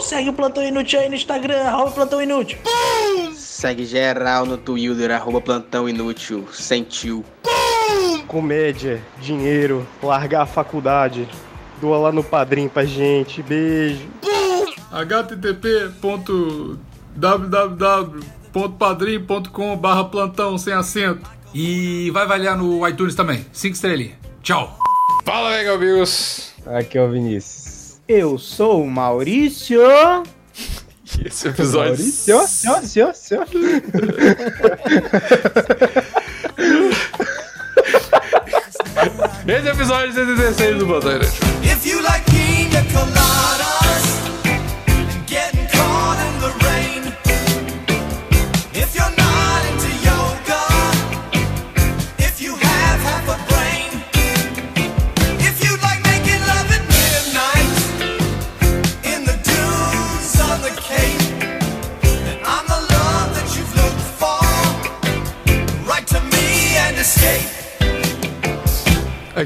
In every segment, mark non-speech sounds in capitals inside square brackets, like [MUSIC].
Segue o Plantão Inútil aí no Instagram, arroba Plantão Inútil. Segue geral no Twitter, arroba Plantão Inútil, sentiu. Comédia, dinheiro, largar a faculdade. Doa lá no padrinho pra gente. Beijo. http.www.padrim.com barra plantão sem acento. E vai avaliar no iTunes também. Cinco estrelinhas. Tchau. Fala, Mega amigos. Aqui é o Vinícius. Eu sou o Maurício. [LAUGHS] Esse episódio... Maurício, senhor, senhor, senhor. Esse é episódio 116 do Plantão Inútil. If you like pina coladas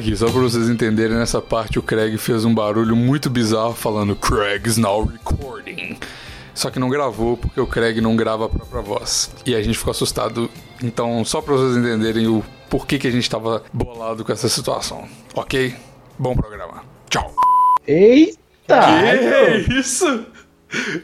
Aqui, só pra vocês entenderem, nessa parte o Craig fez um barulho muito bizarro falando Craig's now recording. Só que não gravou porque o Craig não grava a própria voz. E a gente ficou assustado. Então, só pra vocês entenderem o porquê que a gente tava bolado com essa situação. Ok? Bom programa. Tchau. Eita! Que isso?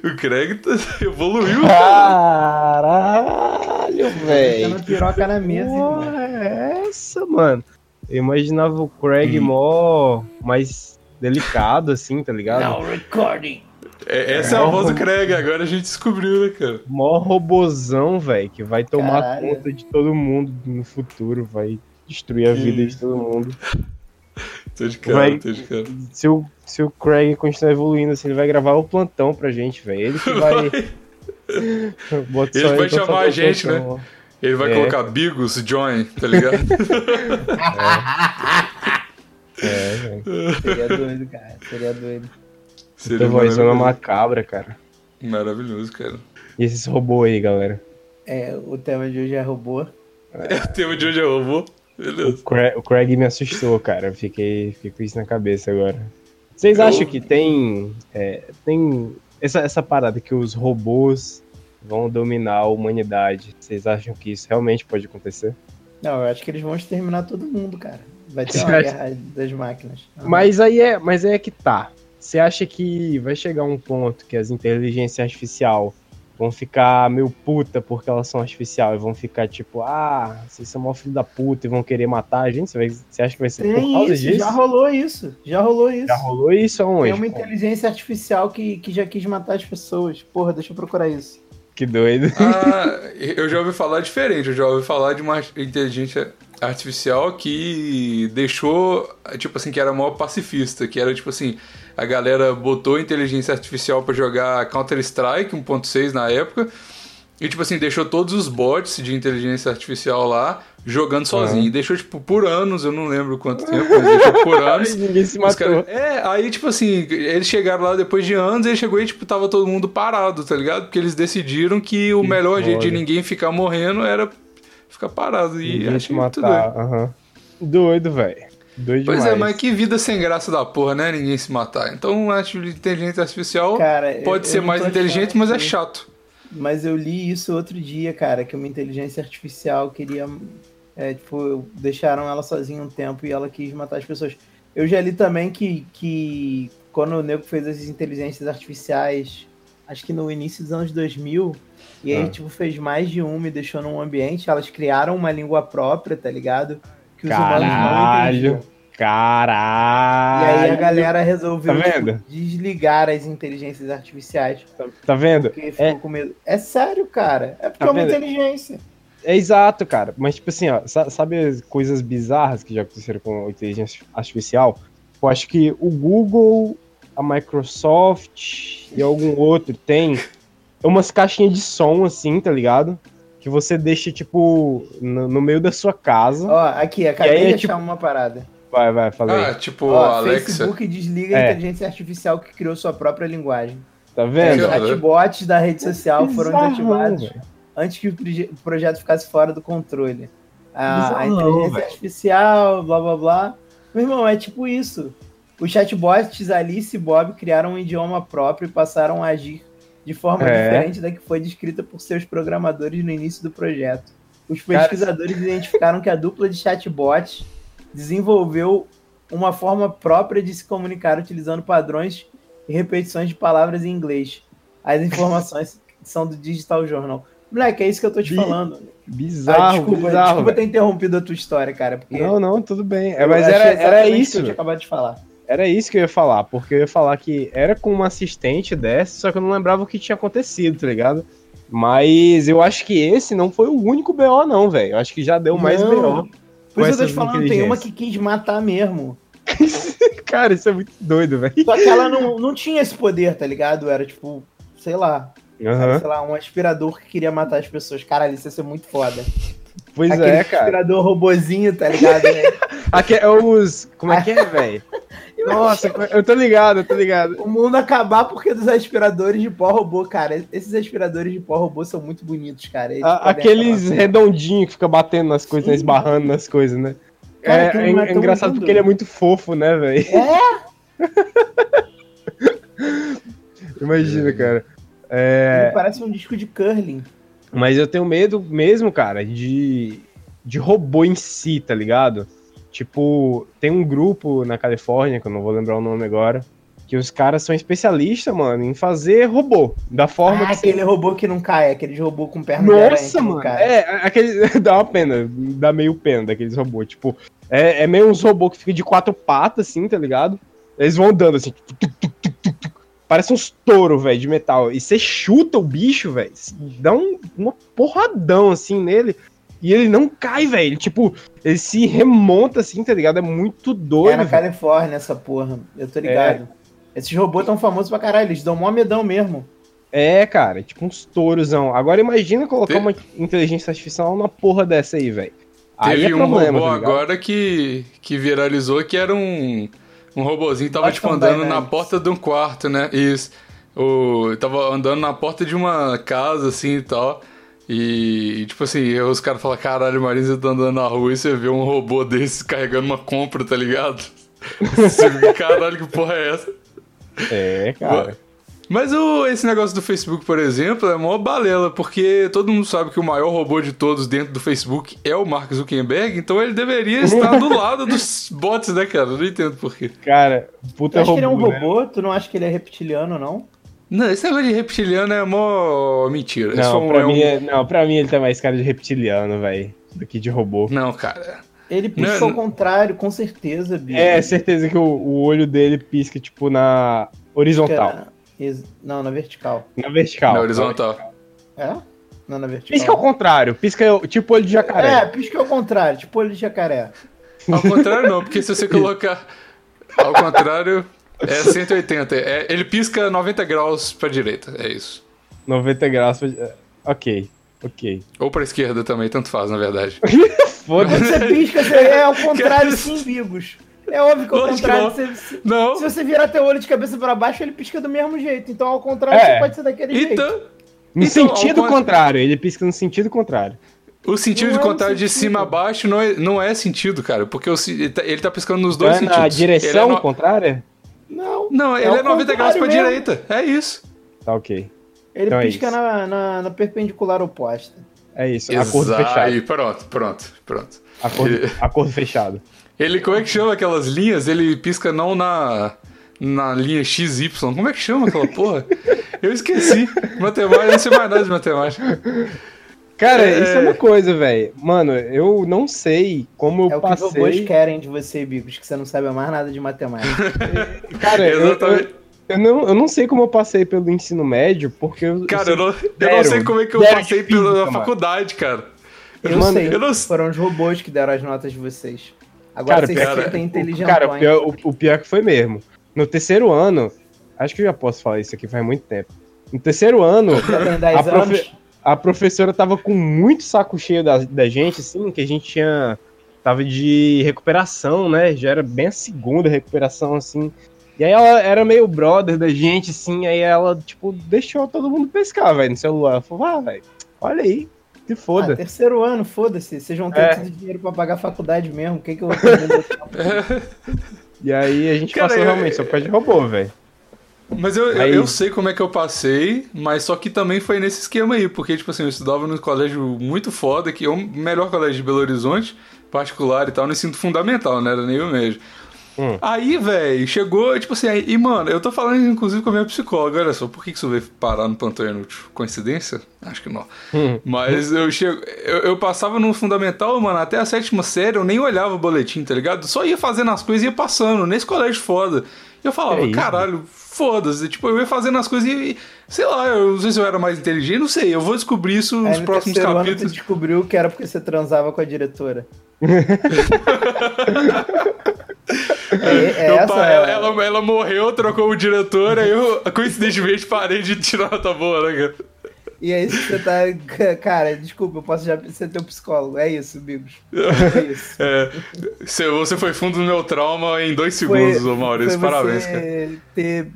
O Craig tá- [LAUGHS] evoluiu, cara. Caralho, Botando velho. piroca na mesa, irmão. Porra, é essa, mano? Eu imaginava o Craig Hum. mó mais delicado, assim, tá ligado? recording. É, essa é a voz do Craig, agora a gente descobriu, né, cara? Mó robozão, velho, que vai tomar Caralho. conta de todo mundo no futuro, vai destruir a vida de todo mundo. Tô de cara, Vai- tô de cara. Se o, se o Craig continuar evoluindo assim, ele vai gravar o plantão pra gente, velho. Ele que [LAUGHS] vai. [LAUGHS] Bota Ele vai chamar a gente, né? Ele vai É. colocar Bigos Join, tá ligado? ó. [LAUGHS] É, velho. Seria doido, cara. Seria doido. Seria Tua vozona macabra, cara. Maravilhoso, cara. E esses robôs aí, galera? É, o tema de hoje é robô. O tema de hoje é robô. Beleza. O Craig, o Craig me assustou, cara. Eu Fiquei, fiquei com isso na cabeça agora. Vocês Eu- acham que tem. é, tem essa, essa parada que os robôs vão dominar a humanidade? Vocês acham que isso realmente pode acontecer? Não, eu acho que eles vão exterminar todo mundo, cara. Vai ter [LAUGHS] uma guerra das máquinas. Mas aí é, mas aí é que tá. Você acha que vai chegar um ponto que as inteligências artificial vão ficar meio puta porque elas são artificial e vão ficar tipo, ah, vocês são mó filho da puta e vão querer matar a gente? Você, vai- você acha que vai ser por Tem causa isso, disso? já rolou isso. Já rolou isso. Já rolou isso aonde? Tem uma inteligência artificial que, que já quis matar as pessoas. Porra, deixa eu procurar isso. Que doido. Ah, eu já ouvi falar diferente. Eu já ouvi falar de uma inteligência artificial que deixou, tipo assim, que era maior pacifista. Que era tipo assim, a galera botou inteligência artificial pra jogar Counter-Strike 1.6 na época. E, tipo assim, deixou todos os bots de inteligência artificial lá jogando sozinho. E deixou, tipo, por anos, eu não lembro quanto tempo, mas deixou por [LAUGHS] anos. Ninguém se matou. cara- É, aí, tipo assim, eles chegaram lá depois de anos, ele chegou e, tipo, tava todo mundo parado, tá ligado? Porque eles decidiram que o Que melhor jeito de ninguém ficar morrendo era ficar parado. E Ninguém se achei muito doido. Doido, velho. Doido Pois demais. é, mas que vida sem graça da porra, né? Ninguém se matar. Então, acho que inteligência artificial Cara, eu- pode eu ser não mais inteligente, mas é chato. Mas eu li isso outro dia, cara, que uma inteligência artificial queria. É, tipo, deixaram ela sozinha um tempo e ela quis matar as pessoas. Eu já li também que, que quando o Nego fez as inteligências artificiais, acho que no início dos anos 2000, e aí, Ah. tipo, fez mais de uma e deixou num ambiente, elas criaram uma língua própria, tá ligado? Que os humanos não Caralho. entendiam. E aí a galera resolveu Tá tipo, desligar as inteligências artificiais. Tá, tá vendo? Porque ficou É, com medo. É sério, cara. É porque Tá é uma vendo? inteligência. é exato, cara. Mas, tipo assim, ó, sa- sabe as coisas bizarras que já aconteceram com inteligência artificial? Eu acho que o Google, a Microsoft e algum outro tem umas caixinhas de som, assim, tá ligado? Que você deixa, tipo, no, no meio da sua casa. Ó, aqui, acabei aí de é achar tipo- uma parada. Vai, vai, falei. Ah, tipo, Ó, Alexa. Facebook desliga a É. inteligência artificial que criou sua própria linguagem. tá Os vendo? Ó. chatbots da rede social foram desativados antes que o proje- o projeto ficasse fora do controle. A, a inteligência velho. artificial, blá blá blá. Meu irmão, é tipo isso. Os chatbots Alice e Bob criaram um idioma próprio e passaram a agir de forma É. diferente da que foi descrita por seus programadores no início do projeto. Os Cara- pesquisadores identificaram que a dupla de chatbots desenvolveu uma forma própria de se comunicar utilizando padrões e repetições de palavras em inglês. As informações [LAUGHS] são do Digital Journal. Moleque, é isso que eu tô te Bi- falando. Ah, Bizarro, desculpa, bizarro. desculpa ter interrompido a tua história, cara. Não, não, tudo bem. É, mas era, era exatamente o que isso. eu tinha acabado de falar. Era isso que eu ia falar, porque eu ia falar que era com uma assistente dessa, só que eu não lembrava o que tinha acontecido, tá ligado? Mas eu acho que esse não foi o único BO, não, velho. Eu acho que já deu mais Não. BO. Por isso eu tô te falando, tem uma que quis matar mesmo. [LAUGHS] Cara, isso é muito doido, velho. Só que ela não, não tinha esse poder, tá ligado? Era tipo, sei lá, Aham. sei lá, um aspirador que queria matar as pessoas. Caralho, isso ia ser muito foda. Pois Aquele é, cara. aspirador robozinho, tá ligado? [LAUGHS] Aqui é os. Como é que é, [LAUGHS] velho? Nossa, eu tô ligado, eu tô ligado. o mundo acabar porque dos aspiradores de pó robô, cara. Esses aspiradores de pó robô são muito bonitos, cara. A- aqueles redondinhos que fica batendo nas coisas, né, esbarrando nas coisas, né? Cara, é, é- é engraçado porque ele é muito fofo, né, velho? É, [LAUGHS] Imagina, cara. É, ele parece um disco de curling. Mas eu tenho medo mesmo, cara, de, de robô em si, tá ligado? Tipo, tem um grupo na Califórnia, que eu não vou lembrar o nome agora, que os caras são especialistas, mano, em fazer robô. Da forma Ah, que aquele robô que não cai, aquele robô com perna Nossa, mano. É, aquele. [LAUGHS] dá uma pena, dá meio pena daqueles robôs. Tipo, é, é meio uns robôs que ficam de quatro patas, assim, tá ligado? Eles vão andando assim. tuc, tuc, tuc. Parece uns touro, velho, de metal. E você chuta o bicho, velho. Dá um, uma porradão assim nele. E ele não cai, velho. Tipo, ele se remonta assim, tá ligado? É muito É doido. na velho. Califórnia essa porra. Eu tô ligado. Esses robôs tão famosos pra caralho, eles dão mó medão mesmo. É, cara, tipo uns tourozão. Agora imagina colocar Te- uma inteligência artificial numa porra dessa aí, velho. Teve é um problema, robô tá agora que, que viralizou que era um, um robozinho que tava tipo, andando na Dynamics. porta de um quarto, né? Isso. O, tava andando na porta de uma casa, assim e tal. E, tipo assim, os caras falam, caralho, Marisa tá andando na rua e você vê um robô desses carregando uma compra, tá ligado? [LAUGHS] Você fica, caralho, que porra é essa? É, cara. Mas o, esse negócio do Facebook, por exemplo, é mó balela, porque todo mundo sabe que o maior robô de todos dentro do Facebook é o Mark Zuckerberg, então ele deveria estar do [LAUGHS] lado dos bots, né, cara? Eu não entendo por quê. Cara, puta Tu acha que ele é um robô, né? robô? Tu não acha que ele é reptiliano, não? Não, esse negócio de reptiliano é mó mentira. Não, um- pra é um- mim, é- não, pra mim ele tá mais cara de reptiliano, velho, do que de robô. Não, cara. Ele pisca Não, ao contrário, com certeza, bicho. É, certeza que o, o olho dele pisca, tipo, na horizontal. Pisca- Não, na vertical. Na vertical. Na horizontal. É? Não, na vertical. Pisca ao contrário, pisca tipo olho de jacaré. É, pisca ao contrário, tipo olho de jacaré. Ao contrário, não, porque se você colocar ao contrário, é 180. É, ele pisca 90 graus pra direita, é isso. 90 graus. pra- é, Ok, ok. Ou pra esquerda também, tanto faz, na verdade. Quando [LAUGHS] Foda-se. você pisca, você é ao contrário sim, Bigos. É óbvio que ao Lógico que contrário, não. você, se, Não, se você virar teu olho de cabeça pra baixo, ele pisca do mesmo jeito. Então, ao contrário, É. você pode ser daquele jeito. então. No Então, ao sentido cont- contrário, ele pisca no sentido contrário. O sentido Não de é um contar de sentido. cima a baixo não é, não é sentido, cara. Porque o ele tá, ele tá piscando nos dois Não é sentidos. na Ele é direção no- contrária? Não, Não, ele ao é 90 graus pra mesmo. direita. É isso. Tá ok. Ele Então é pisca isso. na, na, na perpendicular oposta. É isso, acordo Exato. fechado. Aí, pronto, pronto, pronto. Acordo, Ele- acordo fechado. Ele, como é que chama aquelas linhas? Ele pisca não na, na linha XY. Como é que chama aquela porra? Eu esqueci. Matemática, não sei mais nada de matemática. Cara, É. isso é uma coisa, velho. Mano, eu não sei como eu É o que os robôs passei. querem de você, Bigos, que você não sabe mais nada de matemática. [LAUGHS] Cara, eu, eu, Exatamente. eu não, eu não sei como eu passei pelo ensino médio, porque eu. Cara, eu não, eu não sei como é que eu passei física, pela mano. faculdade, cara. Eu Mano, sei, eu não- foram os robôs que deram as notas de vocês. Agora Cara, vocês cara, sentem inteligentões. Cara, o pior, o, o pior que foi mesmo. No terceiro ano, acho que eu já posso falar isso aqui faz muito tempo. No terceiro ano, 10 a profe- anos. A professora tava com muito saco cheio da, da gente, assim, que a gente tinha. Tava de recuperação, né? Já era bem a segunda recuperação, assim. E aí ela era meio brother da gente, assim, aí ela, tipo, deixou todo mundo pescar, velho, no celular. Ela falou, ah, velho, olha aí, se Ah, foda. terceiro ano, foda-se. Vocês vão ter É. dinheiro pra pagar a faculdade mesmo. O que, que eu vou fazer? [LAUGHS] E aí a gente Cara, passou eu- realmente só por causa de robô, velho. Mas eu, eu, Aí- eu sei como é que eu passei, mas só que também foi nesse esquema aí, porque, tipo assim, eu estudava num colégio muito foda, que é o melhor colégio de Belo Horizonte, particular e tal, no ensino fundamental, né? Era nem o médio. Hum. Aí, velho, chegou, tipo assim, aí, e mano, eu tô falando inclusive com a minha psicóloga, olha só, por que que isso veio parar no plantão inútil? Coincidência? Acho que não. Hum. Mas eu chego, eu, eu passava no fundamental, mano, até a sétima série, eu nem olhava o boletim, tá ligado? Só ia fazendo as coisas e ia passando, nesse colégio foda. E eu falava, É caralho, foda-se. Tipo, eu ia fazendo as coisas e, sei lá, eu não sei se eu era mais inteligente, não sei. Eu vou descobrir isso nos Aí no próximos terceiro ano tu capítulos. descobriu que era porque você transava com a diretora. [LAUGHS] é, é essa, pai, ela, ela, ela morreu, trocou o diretor, aí eu coincidentemente parei de tirar nota boa, né, cara? E é isso que você tá. [LAUGHS] Cara, desculpa, eu posso já ser teu psicólogo. É isso, Bigos. É isso. [LAUGHS] É, você foi fundo no meu trauma em dois Foi- segundos, ô Maurício. foi Parabéns, você cara. ter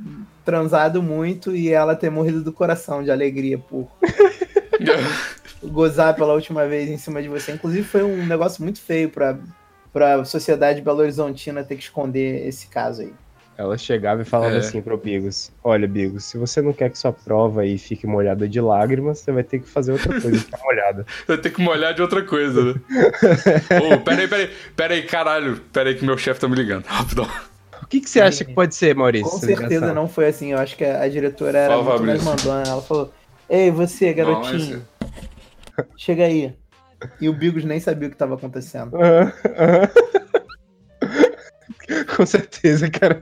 transado muito e ela ter morrido do coração de alegria por [LAUGHS] gozar pela última vez em cima de você. Inclusive, foi um negócio muito feio pra, pra sociedade belo horizontina ter que esconder esse caso aí. Ela chegava e falava É. assim pro Bigos: Olha, Bigos, se você não quer que sua prova aí fique molhada de lágrimas, você vai ter que fazer outra coisa que tá molhada. [LAUGHS] Eu tenho que molhar de outra coisa, né? [LAUGHS] Ô, peraí, peraí, peraí, caralho. Peraí que meu chefe tá me ligando. Rapidão. O que, que você acha que pode ser, Maurício? Com certeza não foi assim. Eu acho que a a diretora era Fala, muito mais mandona. Ela falou: Ei, você, Não, garotinho, chega aí. E o Bigos nem sabia o que estava acontecendo. Aham. [LAUGHS] Com certeza, cara.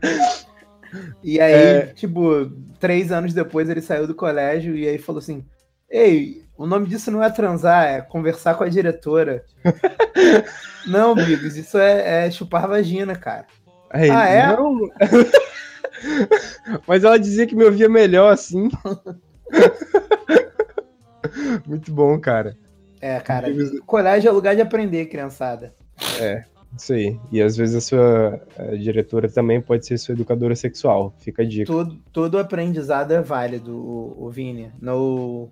E aí, É. tipo, três anos depois ele saiu do colégio e aí falou assim: Ei, o nome disso não é transar, é conversar com a diretora. [LAUGHS] não, Bigos, isso é, é chupar vagina, cara. Aí, Ah, é? Não. [LAUGHS] Mas ela dizia que me ouvia melhor assim. Muito bom, cara. É, cara, colégio é lugar de aprender, criançada. Isso aí. E às vezes a sua diretora também pode ser sua educadora sexual. Fica a dica. Todo, todo aprendizado é válido, o, o Vini. No,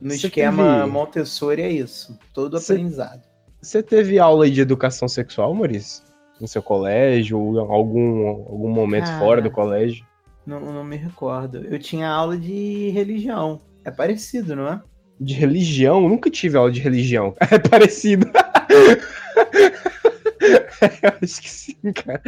no Você esquema teve- Montessori é isso. Todo Você- aprendizado. Você teve aula de educação sexual, Maurício? No seu colégio ou em algum, algum momento Cara. fora do colégio? Não, não me recordo. Eu tinha aula de religião. É parecido, não é? De religião? Nunca tive aula de religião. [LAUGHS] É parecido. [LAUGHS] [LAUGHS] Eu acho que sim, cara.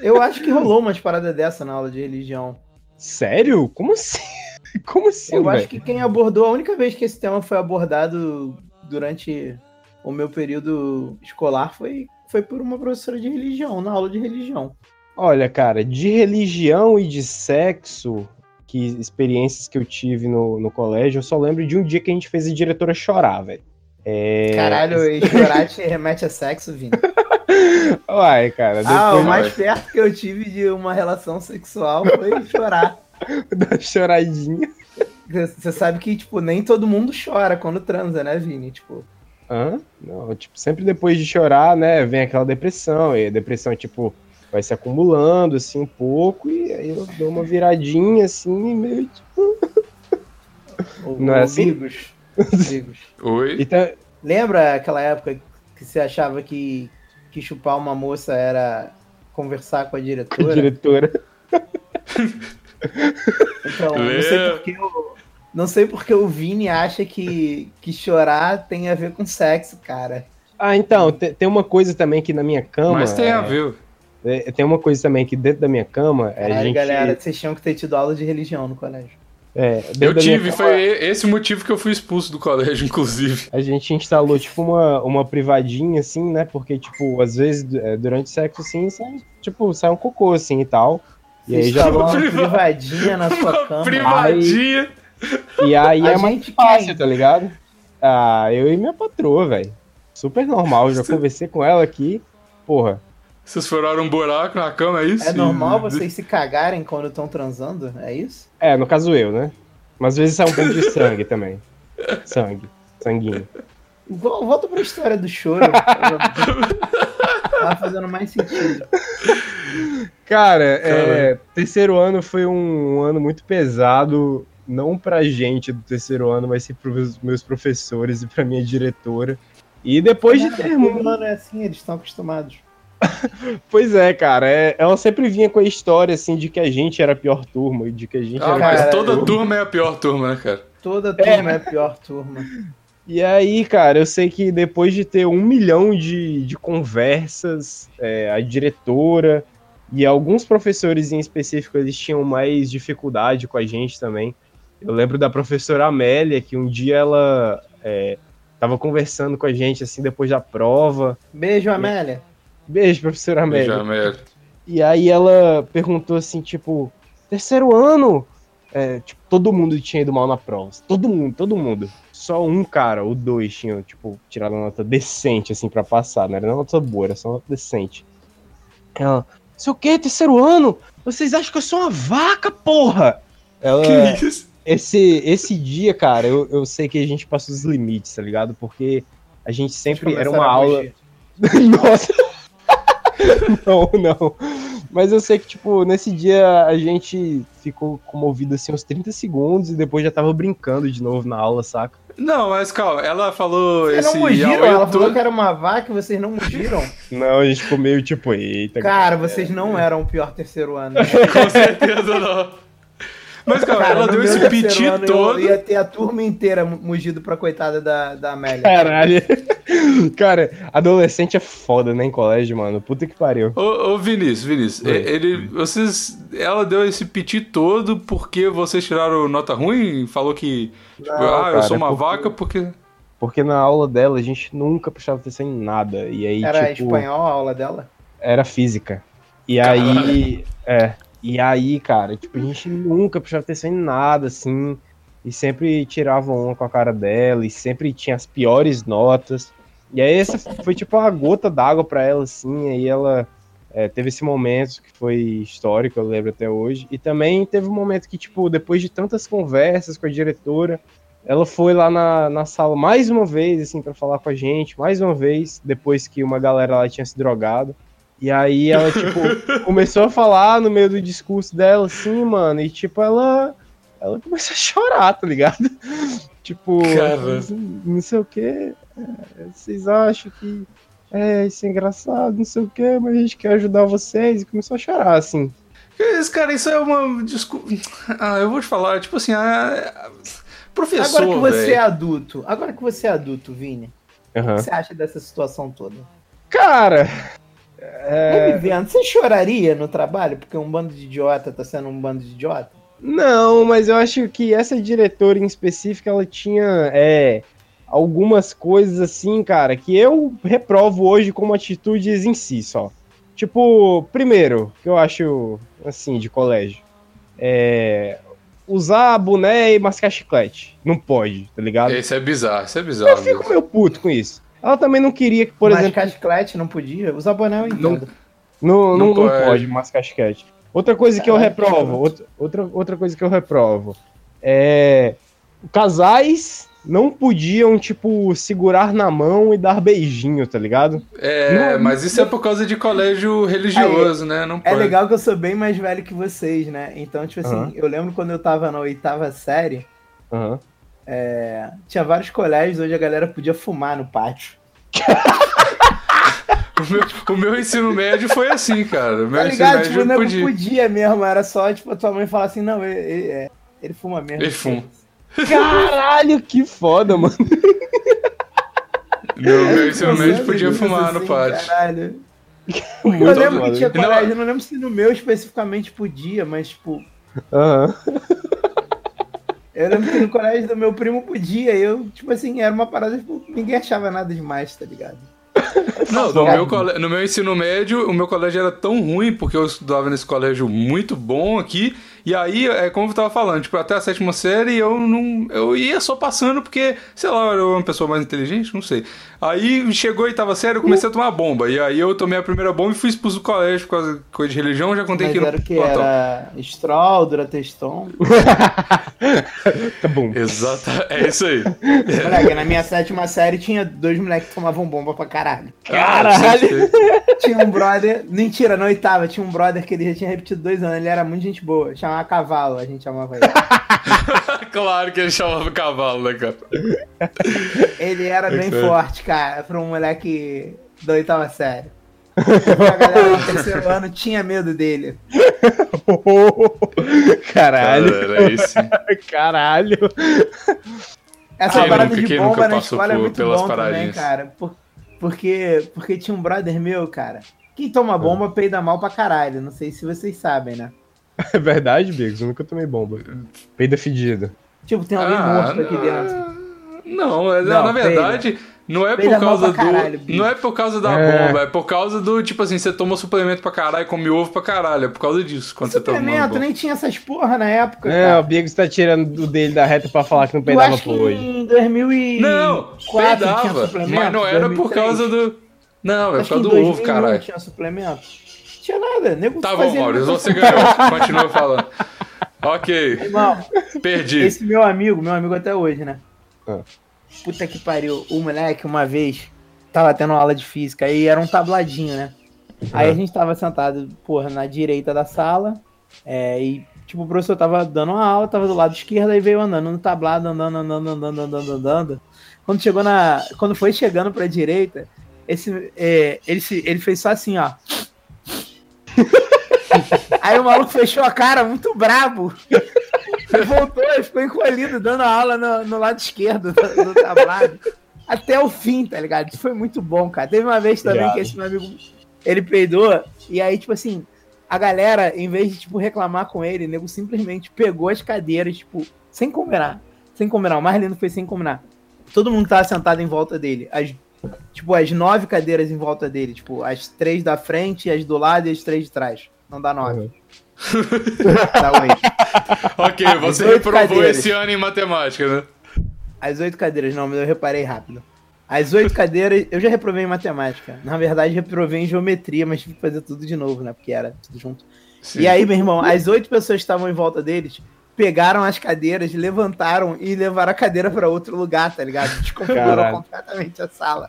Eu acho que rolou umas paradas dessa na aula de religião. Sério? Como assim? [LAUGHS] Como assim, Eu velho? acho que quem abordou, a única vez que esse tema foi abordado durante o meu período escolar foi, foi por uma professora de religião, na aula de religião. Olha, cara, de religião e de sexo, que experiências que eu tive no, no colégio, eu só lembro de um dia que a gente fez a diretora chorar, velho. É... Caralho, e chorar te remete a sexo, Vini. [LAUGHS] Uai, cara, Ah, o mais perto que eu tive de uma relação sexual foi chorar. [LAUGHS] da choradinha. Você sabe que, tipo, nem todo mundo chora quando transa, né, Vini? Tipo, Hã? Não, tipo, sempre depois de chorar, né, vem aquela depressão, e a depressão, tipo, vai se acumulando, assim, um pouco, e aí eu dou uma viradinha, assim, e meio, tipo... Não é assim? Bigos. Bigos. Oi? Então, Lembra aquela época que você achava que, que chupar uma moça era conversar com a diretora? [LAUGHS] diretora... Então, não sei porque o, não sei porque o Vini acha que, que chorar tem a ver com sexo, cara. Ah, então, te- tem uma coisa também que na minha cama... Mas tem a é, ver. é, tem uma coisa também que dentro da minha cama, é, a Caralho, gente... galera, vocês tinham que ter tido aula de religião no colégio. É, Eu tive, foi esse o motivo que eu fui expulso do colégio, [LAUGHS] inclusive. A gente instalou, tipo, uma, uma privadinha, assim, né? Porque, tipo, às vezes, é, durante o sexo, assim, sai, tipo, sai um cocô, assim, e tal. E aí já... uma Priva- privadinha na sua [LAUGHS] cama. Privadinha. E aí A é mais fácil, quem? tá ligado? Ah, eu e minha patroa, velho. Super normal, já conversei com ela aqui. Porra, Vocês furaram um buraco na cama, é isso? É normal vocês se cagarem quando estão transando? É isso? é, no caso eu, né? Mas às vezes sai um pouco de sangue também. Sangue, sanguinho. Vol- Volta pra história do choro. [LAUGHS] Tava fazendo mais sentido. Cara, é, terceiro ano foi um ano muito pesado, não pra gente do terceiro ano, mas sim pros meus professores e pra minha diretora. E depois de Todo terminar. ano é assim, eles estão acostumados. Pois é, cara. é- ela sempre vinha com a história, assim, de que a gente era a pior turma e de que a gente Ah, era. mas Cara, toda eu- turma é a pior turma, né, cara? Toda turma é, a pior turma. E aí, cara, eu sei que depois de ter um milhão de, de conversas, é, a diretora e alguns professores em específico, eles tinham mais dificuldade com a gente também. Eu lembro da professora Amélia, que um dia ela é, tava conversando com a gente, assim, depois da prova. Beijo, Amélia. Beijo, professora Amélia. Já, merda. E aí ela perguntou assim, tipo, terceiro ano? É, tipo, todo mundo tinha ido mal na prova. Todo mundo, todo mundo. Só um cara, ou dois, tinham, tipo, tirado uma nota decente, assim, pra passar. Não era nota boa, era só nota decente. Ela, sei o quê, terceiro ano? Vocês acham que eu sou uma vaca, porra? Ela, Que isso? esse, esse dia, cara, eu, eu sei que a gente passou os limites, tá ligado? Porque a gente sempre era uma aula. [LAUGHS] Nossa! [LAUGHS] não, não. Mas eu sei que, tipo, nesse dia a gente ficou comovido assim uns 30 segundos e depois já tava brincando de novo na aula, saca? Não, mas calma, ela falou Vocês esse não mugiram? Ela falou todo- que era uma vaca e vocês não mugiram? Não, a gente ficou meio tipo, eita. Cara, vocês não eram o pior terceiro ano. né? [LAUGHS] Com certeza não. Mas, calma, Cara, ela deu esse piti todo. Eu ia ter a turma inteira mugido pra coitada da, da Amélia. Caralho. [LAUGHS] Cara, adolescente é foda, né, em colégio, mano. Puta que pariu. Ô, ô Vinícius, Vinícius, Oi. ele, vocês, ela deu esse piti todo porque vocês tiraram nota ruim? Falou que, tipo, Não, ah, eu cara, sou uma porque- vaca porque... Porque na aula dela a gente nunca prestava atenção em nada. E aí, Era tipo, espanhol a aula dela? era física. E aí, é. E aí, cara, tipo, a gente nunca prestava atenção em nada, assim. E sempre tirava uma com a cara dela, e sempre tinha as piores notas. E aí, essa foi tipo uma gota d'água pra ela, assim. Aí ela é, teve esse momento que foi histórico, eu lembro até hoje. E também teve um momento que, tipo, depois de tantas conversas com a diretora, ela foi lá na, na sala mais uma vez, assim, pra falar com a gente, mais uma vez, depois que uma galera lá tinha se drogado. E aí ela, tipo, [LAUGHS] começou a falar no meio do discurso dela, assim, mano, e tipo, ela. Ela começou a chorar, tá ligado? [LAUGHS] tipo, Cara. não sei o que. Vocês acham que é, isso é engraçado, não sei o que, mas a gente quer ajudar vocês. E começou a chorar, assim. Esse cara, isso é uma desculpa. Ah, eu vou te falar, tipo assim, ah, professor, Agora que você é adulto, agora que você é adulto, Vini, o Aham. que você acha dessa situação toda? Cara, É... Vivendo, você choraria no trabalho porque um bando de idiota tá sendo um bando de idiota? Não, mas eu acho que essa diretora em específico, ela tinha é, algumas coisas assim, cara, que eu reprovo hoje como atitudes em si só. Tipo, primeiro, que eu acho, assim, de colégio, é usar boné e mascar chiclete. Não pode, tá ligado? Esse é bizarro, isso é Eu bizarro. fico mesmo. meio puto com isso. Ela também não queria que, por Mas exemplo, casclete não podia? Usar boné eu entendo. Não, não, Não não pode. pode mascar chiclete. Outra coisa que eu reprovo, outra, outra, outra coisa que eu reprovo é casais não podiam, tipo, segurar na mão e dar beijinho, tá ligado? É, Não, mas isso é por causa de colégio religioso, né? Não É pode. legal que eu sou bem mais velho que vocês, né? Então, tipo assim, Aham. eu lembro quando eu tava na oitava série, Aham. é, tinha vários colégios onde a galera podia fumar no pátio. [LAUGHS] O meu, o meu ensino médio foi assim, cara. O meu Tá ensino ligado? médio Tipo, não podia. podia mesmo, era só, tipo, a tua mãe falar assim, não, ele, ele, é, ele fuma mesmo. Ele fuma. Caralho, que foda, mano. Meu, meu ensino médio Pensando podia fumar no assim, pátio. Caralho. [LAUGHS] Muito Eu lembro que tinha Não, colégio, eu não lembro se no meu especificamente podia, mas, tipo, Aham. eu lembro que no colégio do meu primo podia, e eu, tipo assim, era uma parada, tipo, ninguém achava nada demais, tá ligado? Não, no meu, cole- no meu ensino médio, o meu colégio era tão ruim, porque eu estudava nesse colégio muito bom aqui, e aí, é como eu tava falando, tipo, até a sétima série eu não. Eu ia só passando porque, sei lá, eu era uma pessoa mais inteligente, não sei. Aí chegou e tava sério, eu comecei a tomar bomba. E aí eu tomei a primeira bomba e fui expulso do colégio por causa de coisa de religião, já contei Mas no era o que? Era Stroll, Durateston? [LAUGHS] Tá bom. Exato, é isso aí. Moleque, na minha sétima série tinha dois moleques que tomavam bomba pra caralho. Caralho! Tinha um brother. Mentira, na oitava, tinha um brother que ele já tinha repetido dois anos. Ele era muito gente boa. Chamava Cavalo, a gente chamava ele. [LAUGHS] claro que ele chamava cavalo, né, cara? Ele era bem forte, cara, pra um moleque da oitava série. A galera do terceiro ano tinha medo dele. [LAUGHS] Caralho. Caralho. [LAUGHS] Essa Quem parada nunca- de quem bomba nunca na passou escola é por- muito pelas bom também, paradinhas? cara. Por- porque, porque tinha um brother meu, cara. Quem toma bomba peida mal pra caralho. Não sei se vocês sabem, né? [LAUGHS] É verdade, Bigos? Eu nunca tomei bomba. Peida fedida. Tipo, tem alguém Ah, morto aqui dentro. Não, é- Não, na verdade, não é por Peida mal causa caralho, do. bicho. Não é por causa da É. bomba, é por causa do, tipo assim, você toma suplemento pra caralho, come ovo pra caralho. É por causa disso quando você toma Suplemento, bomba. nem tinha essas porra na época. É, o cara. Bigos tá tirando o dele da reta pra falar que não Eu peidava acho que por hoje. em 2004 Não, tinha peidava. suplemento. Mas não era por 2003. causa do. Não, é por causa do ovo, 2001 caralho. tinha suplemento. Tinha nada, nego Tá bom, Maurício, você ganhou. Continua falando. Ok, Irmão, perdi. esse meu amigo, meu amigo até hoje, né? Ah. Puta que pariu. O moleque, uma vez, tava tendo aula de física e era um tabladinho, né? Aí Ah. a gente tava sentado, porra, na direita da sala. é, e, tipo, o professor tava dando uma aula, tava do lado esquerdo, aí veio andando no tablado, andando, andando, andando, andando, andando. Quando chegou na. Quando foi chegando pra direita, esse, é, ele, se, ele fez só assim, ó. [LAUGHS] Aí o maluco fechou a cara, muito brabo. Voltou e ficou encolhido, dando aula no, no lado esquerdo do, do tablado. Até o fim, tá ligado? Isso foi muito bom, cara. Teve uma vez também Obrigado. que esse meu amigo, ele peidou, e aí, tipo assim, a galera, em vez de, tipo, reclamar com ele, o nego simplesmente pegou as cadeiras, tipo, sem combinar. Sem combinar. O mais lindo foi sem combinar. Todo mundo tava sentado em volta dele. As, tipo, as nove cadeiras em volta dele. Tipo, as três da frente, as do lado e as três de trás. Não dá nove. Uhum. Dá [LAUGHS] oito. Ok, você reprovou cadeiras. esse ano em matemática, né? As oito cadeiras, não, mas eu reparei rápido. As oito cadeiras, eu já reprovei em matemática. Na verdade, reprovei em geometria, mas tive que fazer tudo de novo, né? Porque era tudo junto. Sim. E aí, meu irmão, as oito pessoas que estavam em volta deles pegaram as cadeiras, levantaram e levaram a cadeira pra outro lugar, tá ligado? Desconfigurou completamente a sala.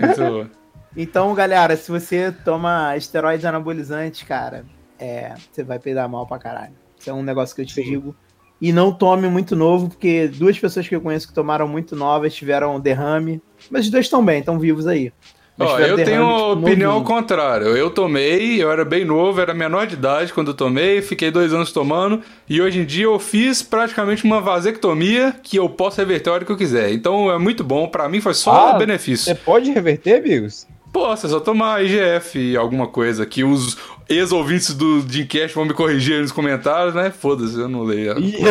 Muito. Então, galera, se você toma esteroides anabolizantes, cara, é, você vai peidar mal pra caralho. Isso é um negócio que eu te Sim. digo. E não tome muito novo, porque duas pessoas que eu conheço que tomaram muito novas tiveram derrame. Mas os dois estão bem, estão vivos aí. Ó, eu tenho tipo, opinião ao contrário. Eu tomei, eu era bem novo, era menor de idade quando eu tomei, fiquei dois anos tomando, e hoje em dia eu fiz praticamente uma vasectomia que eu posso reverter a hora que eu quiser. Então é muito bom, pra mim foi só Ah, benefício. Você pode reverter, Bigos? Posso, é só tomar IGF e alguma coisa que os ex-ouvintes do Dreamcast vão me corrigir aí nos comentários, né? Foda-se, eu não leio. Ih. [LAUGHS]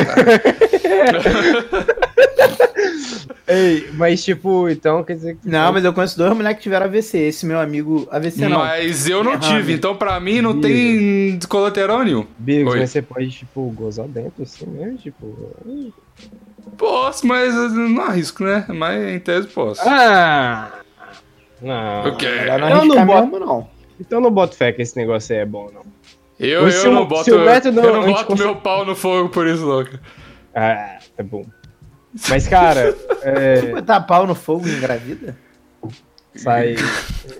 Ei, mas tipo, então quer dizer que. Não, mas eu conheço dois moleques que tiveram AVC. Esse meu amigo. AVC não. Mas eu não Derrame. tive, então pra mim não Ih. tem colateral nenhum. Bigos, mas você pode, tipo, gozar dentro assim mesmo? Tipo. Posso, mas não arrisco, né? Mas em tese posso. Ah! Não. Ok. Melhor não Eu não boto- mesmo, não. Então não boto fé que esse negócio aí é bom, não. Eu, eu Sil- não boto, não- eu não boto consegue- meu pau no fogo por isso, louco. Ah, tá bom. Mas, cara, [LAUGHS] é, Botar pau no fogo e engravida? sai.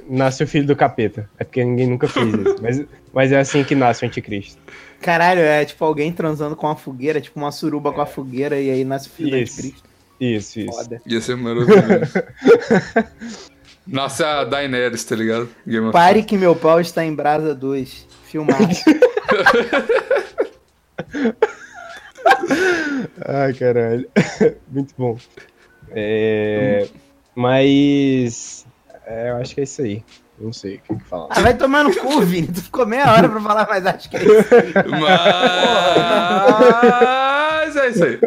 Nasce o filho do capeta. É porque ninguém nunca fez isso. Mas, mas é assim que nasce o anticristo. Caralho, é tipo alguém transando com uma fogueira, tipo uma suruba com a fogueira e aí nasce o filho do Isso. anticristo. Isso, isso. Foda. Ia ser maravilhoso. [LAUGHS] Nossa, a Daenerys, tá ligado? Game of Pare que meu pau está em brasa 2. Filmado. [LAUGHS] Ai, caralho. Muito bom. É, mas. é, eu acho que é isso aí. Não sei o que, que falar. ah, vai tomar no cu, Vini. Tu ficou meia hora pra falar, mas acho que é isso. aí. Mas é isso aí.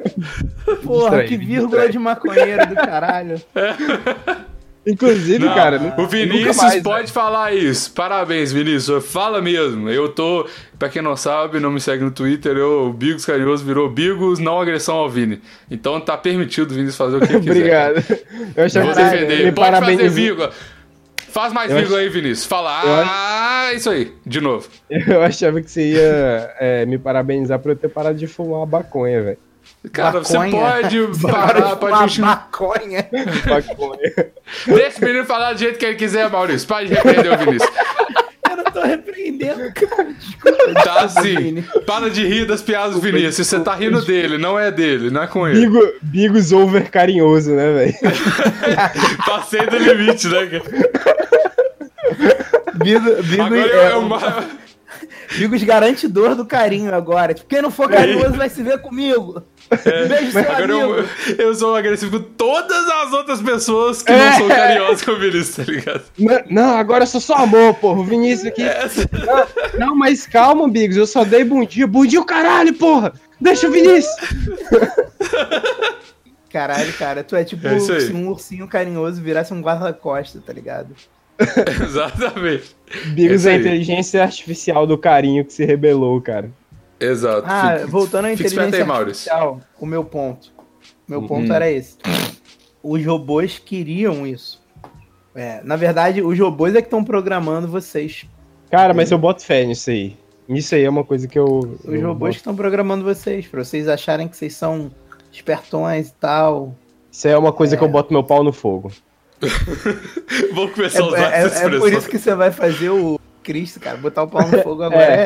Porra, Distrai, que vírgula de maconheiro do caralho. [LAUGHS] Inclusive, Não, cara. o Vinícius mais, pode falar isso. Parabéns, Vinícius. Fala mesmo. Eu tô, pra quem não sabe, não me segue no Twitter, eu, o Bigos Carinhoso virou Bigos não agressão ao Vini. Então tá permitido o Vinícius fazer o que [LAUGHS] quiser. Obrigado. Eu achava Vou que defender. me Pode fazer parabeniz- vírgula. Faz mais Eu vírgula aí, Vinícius. Fala. Eu acho- Ah, isso aí. De novo. [LAUGHS] Eu achava que você ia é, me parabenizar por eu ter parado de fumar maconha, velho. Cara, você Maconha. pode Você parar, para pode fumar maconha. [LAUGHS] Maconha. Deixa o menino falar do jeito que ele quiser, Maurício. Pode repreender o Vinícius. Eu não tô repreendendo, cara. Desculpa. Tá assim. Vini. Para de rir das piadas do Vinícius. Você tá rindo dele, não é dele, não é com ele. Bigo, Bigos over carinhoso, né, velho? [LAUGHS] Passei do limite, né, cara? Bigo, Bigo, Agora é, é uma... Bigos garantidor do carinho agora. Tipo, quem não for carinhoso vai se ver comigo. Beijo, seu Agora amigo. eu, eu sou agressivo com todas as outras pessoas que não É. são carinhosas com o Vinícius, tá ligado? Não, não, agora eu sou só amor, porra. O Vinícius aqui. Essa- Não, não, mas calma, Bigos. Eu só dei bom dia. Bom dia, o caralho, porra. Deixa o Vinícius. Caralho, cara, tu é tipo É um ursinho carinhoso virasse um guarda-costa, tá ligado? [LAUGHS] [LAUGHS] Exatamente. Bigos é a inteligência artificial do carinho que se rebelou, cara. Exato. Ah, Fica- voltando à inteligência aí, Maurício. artificial, o meu ponto. Meu Uhum. ponto era esse. Os robôs queriam isso. É, na verdade, os robôs é que estão programando vocês. Cara, mas eu boto fé nisso aí. Isso aí é uma coisa que eu. Os eu robôs que estão programando vocês, pra vocês acharem que vocês são espertões e tal. Isso aí é uma coisa que eu boto meu pau no fogo. [LAUGHS] Vou É, começar a usar é- essa é por expressão. isso que você vai fazer o Cristo, cara. Botar o pau no fogo agora é,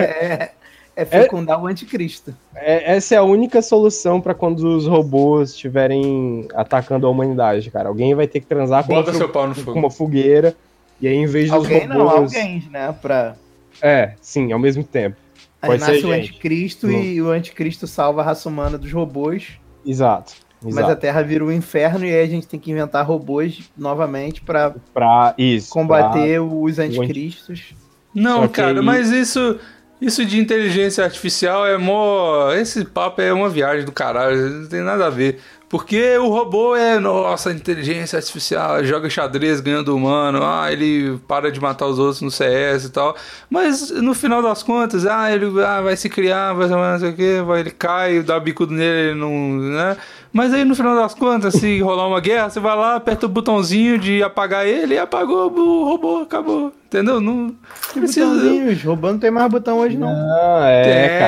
é, é fecundar o anticristo. É, essa é a única solução pra quando os robôs estiverem atacando a humanidade, cara. Alguém vai ter que transar com, Bota uma, seu pau no com uma fogueira. E aí, em vez dos Alguém robôs. não, alguém, né? Pra... É, sim, ao mesmo tempo. Aí Pode nasce ser o gente. anticristo e o anticristo salva a raça humana dos robôs. Exato. Mas Exato. a Terra vira um inferno e aí a gente tem que inventar robôs novamente pra Pra isso. combater os anticristos. Não, que cara, mas isso, isso de inteligência artificial é mó. Esse papo é uma viagem do caralho, não tem nada a ver. Porque o robô é, nossa, inteligência artificial, joga xadrez ganhando humano, ah, ele para de matar os outros no CS e tal. Mas no final das contas, ah, ele ah, vai se criar, vai não sei o que, vai, ele cai, dá bicudo nele, ele não. né? Mas aí no final das contas, se rolar uma guerra, você vai lá, aperta o botãozinho de apagar ele e apagou o robô, acabou. Entendeu? Não Que precisa. botãozinhos, robô não tem mais botão hoje não. Não, é. Tem,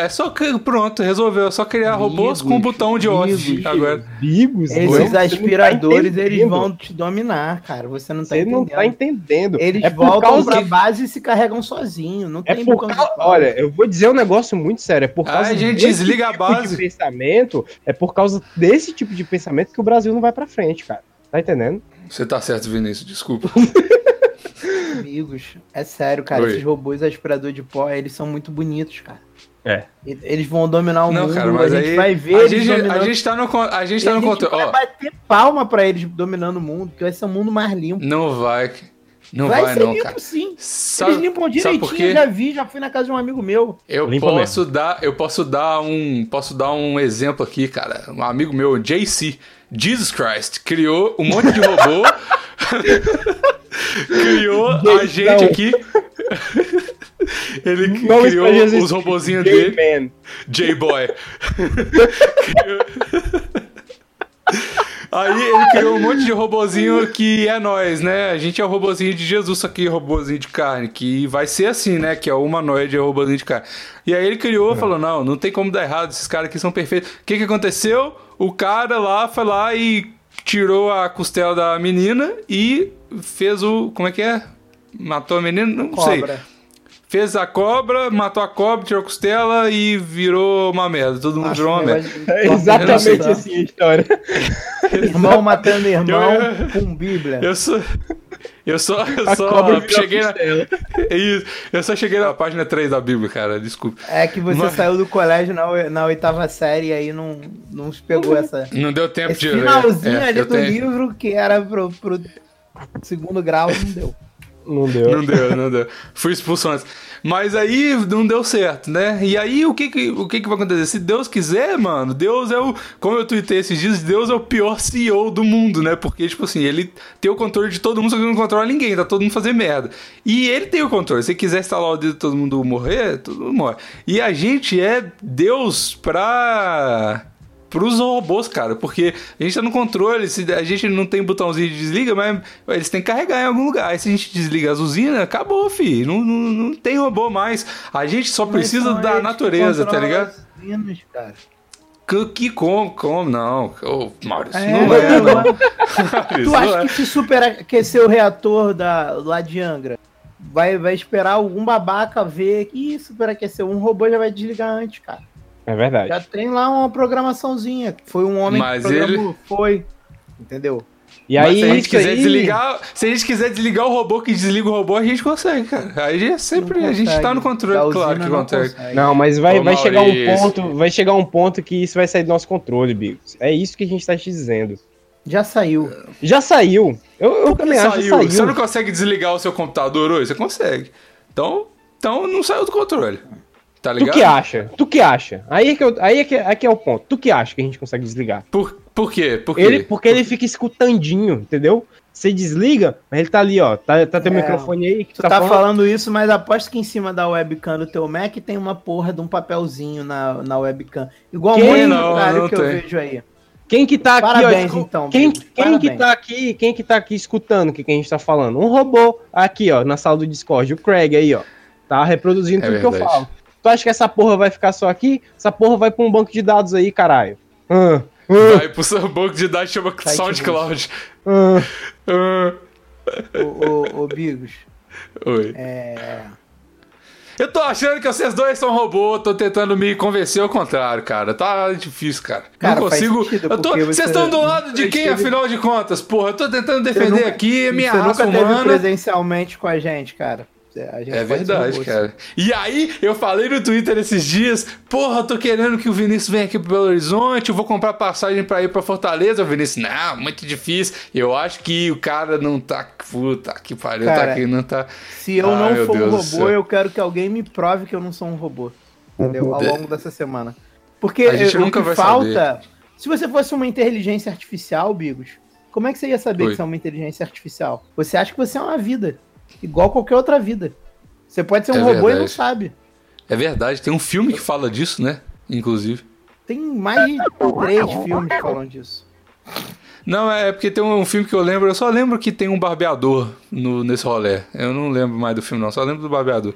é só que pronto, resolveu. É só criar robôs com botão de off Bigos. agora. Bigos, Esses não, tá aspiradores, eles entendendo. vão te dominar, cara. Você não tá Você entendendo. não tá entendendo. Eles é voltam causa pra base e se carregam sozinho. Não É tem por causa, olha, eu vou dizer um negócio muito sério. É por Ah, causa a gente desse desliga a tipo base. de pensamento. É por causa desse tipo de pensamento que o Brasil não vai pra frente, cara. Tá entendendo? Você tá certo, Vinícius, desculpa. [LAUGHS] Amigos, é sério, cara. Oi. Esses robôs aspirador de pó, eles são muito bonitos, cara. É. Eles vão dominar o Não, mundo, cara, mas a gente aí. vai ver a, eles gente, a dominando. gente tá no, a gente tá a no gente controle. vai Ó, bater palma pra eles dominando o mundo, que vai ser um mundo mais limpo. não vai. Não vai, vai, ser não, limpo cara. sim. Sabe, eles limpam direitinho, eu já vi, já fui na casa de um amigo meu. Eu Limpa posso dar, eu posso dar um, posso dar um exemplo aqui, cara. Um amigo meu, JC, Jesus Christ, criou um monte de robô. [LAUGHS] criou a gente aqui. [LAUGHS] Ele Vamos criou os robozinhos dele. J-Boy. [LAUGHS] Aí ele criou um monte de robozinho que é nós, né? A gente é o robozinho de Jesus, só que robozinho de carne, que vai ser assim, né? Que é o humanoide, é o robozinho de carne. E aí ele criou, falou: não, não tem como dar errado, esses caras aqui são perfeitos. O que que aconteceu? O cara lá foi lá e tirou a costela da menina e fez o. Como é que é? Matou a menina? Não sei. Fez a cobra, matou a cobra, tirou a costela e virou uma merda. Todo mundo Acho virou uma que merda. É exatamente assim a história. [LAUGHS] Irmão matando irmão Eu- com Bíblia. Eu sou. Eu só, eu A só cheguei na. [LAUGHS] Isso, eu só cheguei na página 3 da Bíblia, cara. Desculpa. É que você Mas- saiu do colégio na, na oitava série e aí não, não pegou essa. Não deu tempo Esse de. finalzinho é, ali do tenho- livro que era pro, pro segundo grau, não deu. Não deu. Não deu, não deu. Fui expulso antes. Mas aí não deu certo, né? E aí o que que, o que que vai acontecer? Se Deus quiser, mano, Deus é o. Como eu tuitei esses dias, Deus é o pior CEO do mundo, né? Porque, tipo assim, ele tem o controle de todo mundo, só que não controla ninguém, tá todo mundo fazendo merda. E ele tem o controle. Se quiser instalar o dedo todo mundo morrer, todo mundo morre. E a gente é Deus pra pros robôs, cara, porque a gente tá no controle, se a gente não tem botãozinho de desliga, mas eles têm que carregar em algum lugar. Aí se a gente desliga as usinas, acabou, fi. Não, não, não tem robô mais. A gente só precisa Mas são da natureza, tá ligado? as usinas, cara. Que, como, como, não. Ô, Maurício, É, não é, não não. é. [LAUGHS] Tu acha é. que se superaquecer o reator da, lá de Angra, vai, vai esperar algum babaca ver que superaqueceu? Um robô já vai desligar antes, cara. É verdade. Já tem lá uma programaçãozinha. Foi um homem Mas que programou. Foi. Entendeu? E Mas aí, se a gente quiser aí- desligar, se a gente quiser desligar o robô que desliga o robô, a gente consegue, cara. Aí é sempre a gente tá no controle, claro que não consegue. consegue. Não, mas vai, Ô, vai chegar um ponto, vai chegar um ponto que isso vai sair do nosso controle, Bigos. É isso que a gente tá te dizendo. Já saiu. Já saiu. Eu, eu também acho que Saiu. saiu. Você não consegue desligar o seu computador hoje? Você consegue. Então, então não saiu do controle. Tá Tu ligado? que acha? Tu que acha? Aí é que, eu- aí é que, aqui é o ponto. Tu que acha que a gente consegue desligar? Por, por quê? Por quê? Ele, porque ele fica escutandinho, entendeu? Você desliga, mas ele tá ali, ó. Tá, tá teu É, microfone aí. Que Tu tá, falando isso, mas aposto que em cima da webcam do teu Mac tem uma porra de um papelzinho na, na webcam. Igual Quem? muito Não, otário não que eu tem. vejo aí. Quem que tá aqui, Parabéns, ó? então, Quem, quem que tá aqui, quem que tá aqui escutando o que, que a gente tá falando? Um robô aqui, ó, na sala do Discord, o Craig aí, ó. Tá reproduzindo É tudo que eu verdade. falo. Tu acha que essa porra vai ficar só aqui? Essa porra vai pra um banco de dados aí, caralho. Ah, ah, Vai pro seu banco de dados chama Site SoundCloud. ah. Ah, Ô, ô, ô Bigos, Oi. é... Eu tô achando que vocês dois são robô, tô tentando me convencer ao contrário, cara. Tá difícil, cara. Cara, não faz consigo. sentido, eu tô... Vocês você- estão do lado de quem, esteve- afinal de contas? Porra, eu tô tentando defender nunca- aqui a minha Você raça nunca humana. presencialmente com a gente, cara. É ser verdade, cara. E aí, eu falei no Twitter esses dias, porra, eu tô querendo que o Vinícius venha aqui pro Belo Horizonte, eu vou comprar passagem pra ir pra Fortaleza. O Vinícius, não, muito difícil. Eu acho que o cara não tá. Puta que pariu, tá Cara, aqui, não tá. Se eu não for um Deus do robô, eu quero que alguém me prove que eu não sou um robô. Entendeu? Ao longo dessa semana. Porque A gente o nunca que vai falta. Se você fosse uma inteligência artificial, Bigos, como é que você ia saber Oi. que você é uma inteligência artificial? Você acha que você é uma vida. Igual qualquer outra vida. Você pode ser um É robô e não verdade. sabe. É verdade, tem um filme que fala disso, né? Inclusive. Tem mais de três filmes que falam disso. Não, é porque tem um, filme que eu lembro, eu só lembro que tem um barbeador no, nesse rolê. Eu não lembro mais do filme, não, só lembro do barbeador.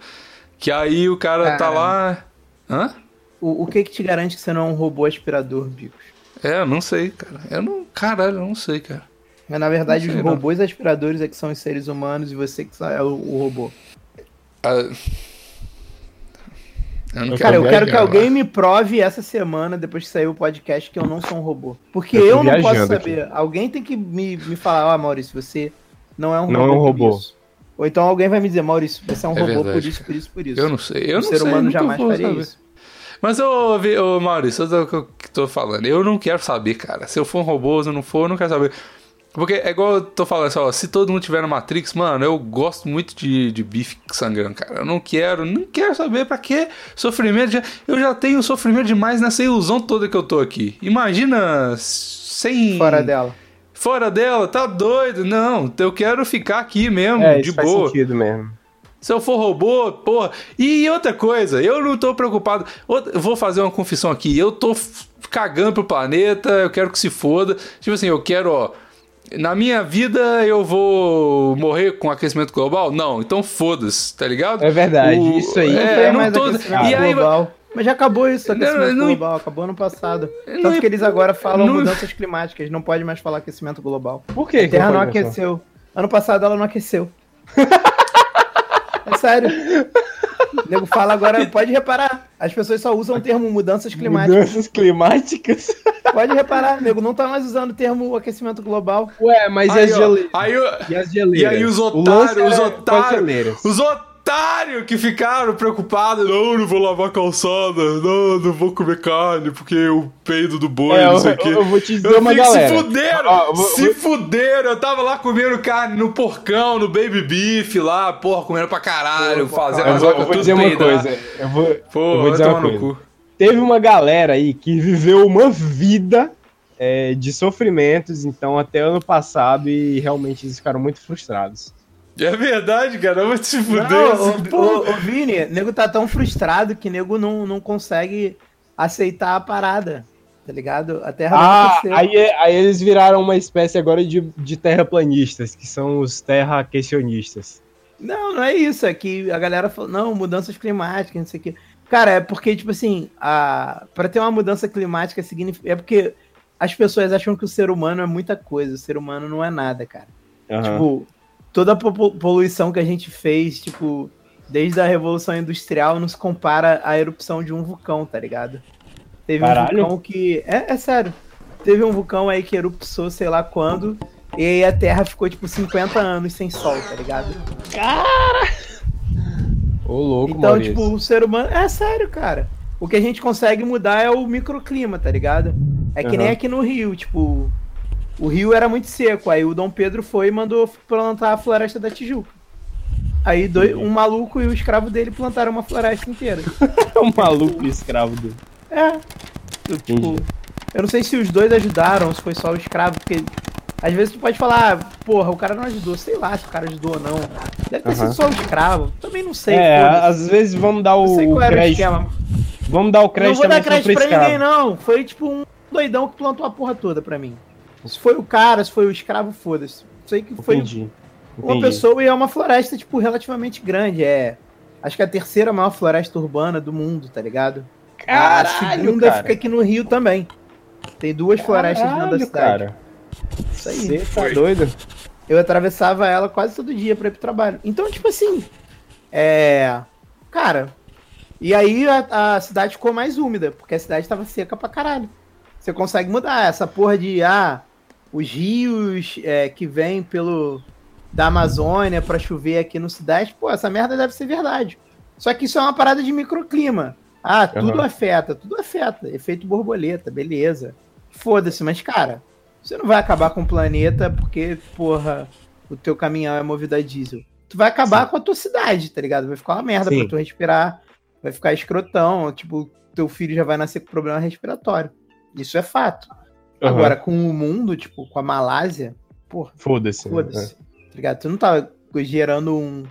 Que aí o cara tá lá. Hã? O, o que que te garante que você não é um robô aspirador, Bigos? É, eu não sei, cara. Eu não. Caralho, eu não sei, cara. Mas na verdade, Não os não. robôs aspiradores é que são os seres humanos e você que é o, o robô. Ah, Eu não Cara, eu quero que alguém me prove essa semana, depois que sair o podcast, que eu não sou um robô. Porque Eu eu, não posso saber. Alguém tem que me, me falar, ó, Maurício, você não é um Não robô. é um por robô. isso. Ou então alguém vai me dizer, Maurício, você é um É robô por verdade, isso, por isso, por isso. Eu não sei, eu o não ser sei. humano jamais faria saber. isso. Mas, ô, Vi- ô Maurício, eu tô, o que eu tô falando. Eu não quero saber, cara. Se eu for um robô, se eu não for, eu não quero saber. Porque é igual eu tô falando assim, ó, se todo mundo tiver na Matrix, mano, eu gosto muito de, de bife sangrando, cara. Eu não quero, não quero saber pra que sofrimento. Já- eu já tenho sofrimento demais nessa ilusão toda que eu tô aqui. Imagina sem. Fora dela. Fora dela, tá doido? Não, eu quero ficar aqui mesmo, É, de isso faz boa. sentido mesmo. Se eu for robô, porra. E outra coisa, eu não tô preocupado. Eu vou fazer uma confissão aqui. Eu tô cagando pro planeta, eu quero que se foda. Tipo assim, eu quero, ó. Na minha vida eu vou morrer com aquecimento global? Não, então foda-se, tá ligado? É verdade, O- isso aí. Não É, não mais tô. aquecimento E aí, global. Mas já acabou isso, Não, aquecimento não- global. Acabou ano passado. Não- Tanto que eles agora falam não- mudanças climáticas. Não pode mais falar aquecimento global. Por que? A Terra não aqueceu. Ano passado ela não aqueceu. [LAUGHS] é sério. O nego fala agora, [LAUGHS] pode reparar. As pessoas só usam o termo mudanças climáticas. Mudanças climáticas? [LAUGHS] Pode reparar, nego não tá mais usando o termo aquecimento global. Ué, mas e aí, as ó, geleiras? aí, E as geleiras? E aí os otários, os é as otários, os otários que ficaram preocupados, não, não vou lavar calçada, não, não vou comer carne, porque o peido do boi, É, não sei o quê. eu- eu vou te dizer Eu uma fico, galera. se fuderam, eu vou- se vou- fuderam, eu tava lá comendo carne no porcão, no baby beef lá, porra, comendo pra caralho, fazendo Eu as vou, eu vacas vou tudo dizer uma coisa. Eu vou, Pô, eu vou dizer uma tomar no coisa. cu. Teve uma galera aí que viveu uma vida é, de sofrimentos, então, até ano passado, e realmente eles ficaram muito frustrados. É verdade, cara, vai se fuder. Não, assim, ô, pô. ô, ô, Vini, nego tá tão frustrado que nego não, não consegue aceitar a parada. Tá ligado? A Terra não Ah, aqueceu. aí, é- aí eles viraram uma espécie agora de, de terraplanistas, que são os terraquestionistas. Não, não é isso. É que a galera falou, não, mudanças climáticas, não sei o quê. Cara, é porque, tipo assim, a... para ter uma mudança climática significa. É porque as pessoas acham que o ser humano é muita coisa. O ser humano não é nada, cara. Aham. Tipo, toda a po- poluição que a gente fez, tipo, desde a Revolução Industrial, nos compara à erupção de um vulcão, tá ligado? Teve Caralho. um vulcão que. É, é sério. Teve um vulcão aí que eruptou, sei lá quando, E aí a Terra ficou, tipo, 50 anos sem sol, tá ligado? Ô, louco, Então, Maurício. tipo, o ser humano. É sério, cara. O que a gente consegue mudar é o microclima, tá ligado? É que nem Aham. aqui no Rio, tipo. O rio era muito seco. Aí o Dom Pedro foi e mandou plantar a floresta da Tijuca. Aí dois, um maluco e o escravo dele plantaram uma floresta inteira. [LAUGHS] Um maluco escravo dele. É. Eu, tipo, eu não sei se os dois ajudaram, se foi só o escravo, porque às vezes tu pode falar, ah, porra, o cara não ajudou, sei lá se o cara ajudou ou não. Deve ter sido Aham. só o escravo. Também não sei. É, às vezes vamos dar o, não sei qual era o crédito. esquema. Vamos dar o Não crédito vou dar crédito pra ninguém, não. Foi tipo um doidão que plantou a porra toda pra mim. Se foi o cara, se foi o escravo, foda-se. Sei que foi Entendi. uma Entendi. pessoa e é uma floresta, tipo, relativamente grande. É. Acho que é a terceira maior floresta urbana do mundo, tá ligado? a Caralho, segunda cara. fica aqui no Rio também. Tem duas florestas dentro da Caralho, cidade. cara. Isso aí. Você tá doido? Eu atravessava ela quase todo dia pra ir pro trabalho. Então, tipo assim, é. Cara, e aí a, a cidade ficou mais úmida, porque a cidade tava seca pra caralho. Você consegue mudar essa porra de, ah, os rios é, que vêm pelo. da Amazônia pra chover aqui no Sudeste, pô, essa merda deve ser verdade. Só que isso é uma parada de microclima. Ah, tudo Aham. afeta, tudo afeta. Efeito borboleta, beleza. Foda-se, mas cara, você não vai acabar com o planeta porque, porra, o teu caminhão é movido a diesel. Tu vai acabar com a tua cidade, tá ligado? Vai ficar uma merda Sim. pra tu respirar, vai ficar escrotão, tipo, teu filho já vai nascer com problema respiratório. Isso é fato. Aham. Agora, com o mundo, tipo, com a Malásia, porra, Foda-se. foda-se. Tá ligado? Tu não tá gerando um,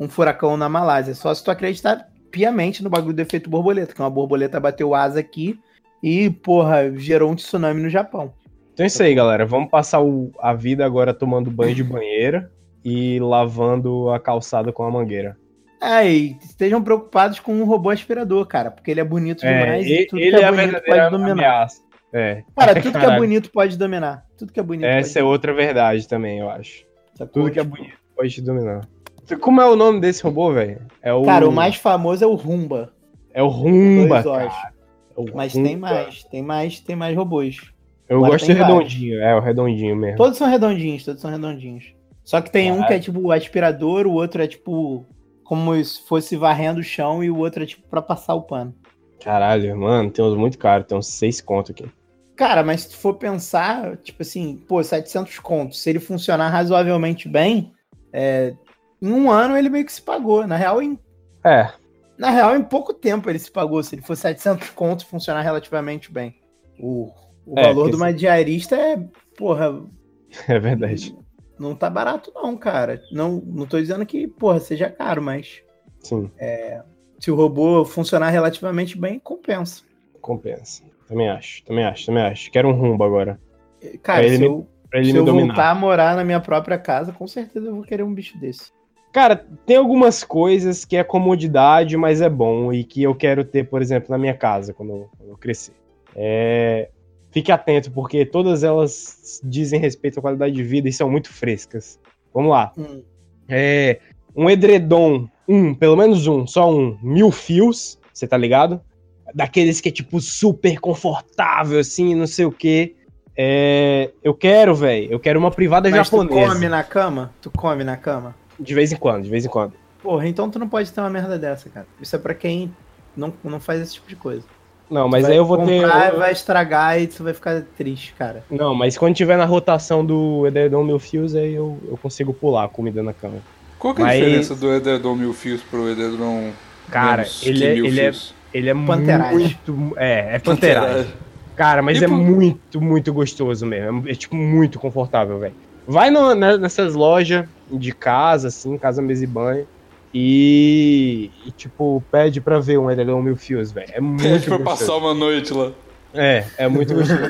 um furacão na Malásia, só se tu acreditar piamente no bagulho do efeito borboleta, que uma borboleta bateu asa aqui e, porra, gerou um tsunami no Japão. Então é isso aí, galera. Vamos passar o- a vida agora tomando banho de banheira e lavando a calçada com a mangueira. É, e estejam preocupados com um robô aspirador, cara, porque ele é bonito demais e- e tudo ele que é, é bonito pode dominar. ameaça. É. Cara, tudo que é bonito pode dominar. Tudo que é bonito Essa é outra verdade também, eu acho. sacou? Tudo que é bonito pode te dominar. Como é o nome desse robô, velho? É o. Cara, o mais famoso é o Rumba. É o Rumba, dois olhos. cara. É o Mas Rumba. tem mais, tem mais, tem mais robôs. Eu Agora gosto do tem vários. redondinho. É, o redondinho mesmo. Todos são redondinhos, todos são redondinhos. Só que tem um que é tipo o aspirador, o outro é tipo como se fosse varrendo o chão e o outro é tipo pra passar o pano. Caralho, mano, tem uns muito caros. Tem uns seis conto aqui. Cara, mas se tu for pensar, tipo assim, pô, 700 contos, se ele funcionar razoavelmente bem, é, em um ano ele meio que se pagou. Na real, em, É, na real, em pouco tempo ele se pagou, se ele for 700 contos funcionar relativamente bem. O, o É, valor de uma diarista é, porra, [LAUGHS] é verdade. não tá barato não, cara. Não, não tô dizendo que, porra, seja caro, mas Sim, se o robô funcionar relativamente bem, compensa. compensa. Também acho, também acho, também acho. Quero um rumbo agora. Cara, Pra ele se eu, se eu voltar a morar na minha própria casa, com certeza eu vou querer um bicho desse. Cara, tem algumas coisas que é comodidade, mas é bom e que eu quero ter, por exemplo, na minha casa quando eu, quando eu crescer. É, Fique atento, porque todas elas dizem respeito à qualidade de vida e são muito frescas. Vamos lá. Hum. É, um edredom, um, pelo menos um, só um, mil fios, você tá ligado? Daqueles que é tipo super confortável, assim, não sei o quê. É, eu quero, velho, eu quero uma privada Mas tu japonesa. come na cama? Tu come na cama? De vez em quando, de vez em quando. Porra, então tu não pode ter uma merda dessa, cara. Isso é pra quem não, não faz esse tipo de coisa. Não, mas aí eu vou ter. comprar, vai estragar e tu vai ficar triste, cara. Não, mas quando tiver na rotação do edredom mil fios, aí eu, eu consigo pular a comida na cama. Qual que é a Mas- diferença do edredom mil fios pro edredom Cara, menos ele é- ele é-? Ele é Panteragem. muito. É, é panteragem. Cara, mas E é por- muito, muito gostoso mesmo. É, é, tipo muito confortável, velho. Vai no- né, nessas lojas de casa, assim, casa, mesa e banho. E, e, tipo, pede pra ver um edredom mil fios, velho. É [LAUGHS] muito Pede pra gostoso. passar uma noite lá. É, é muito gostoso. [LAUGHS]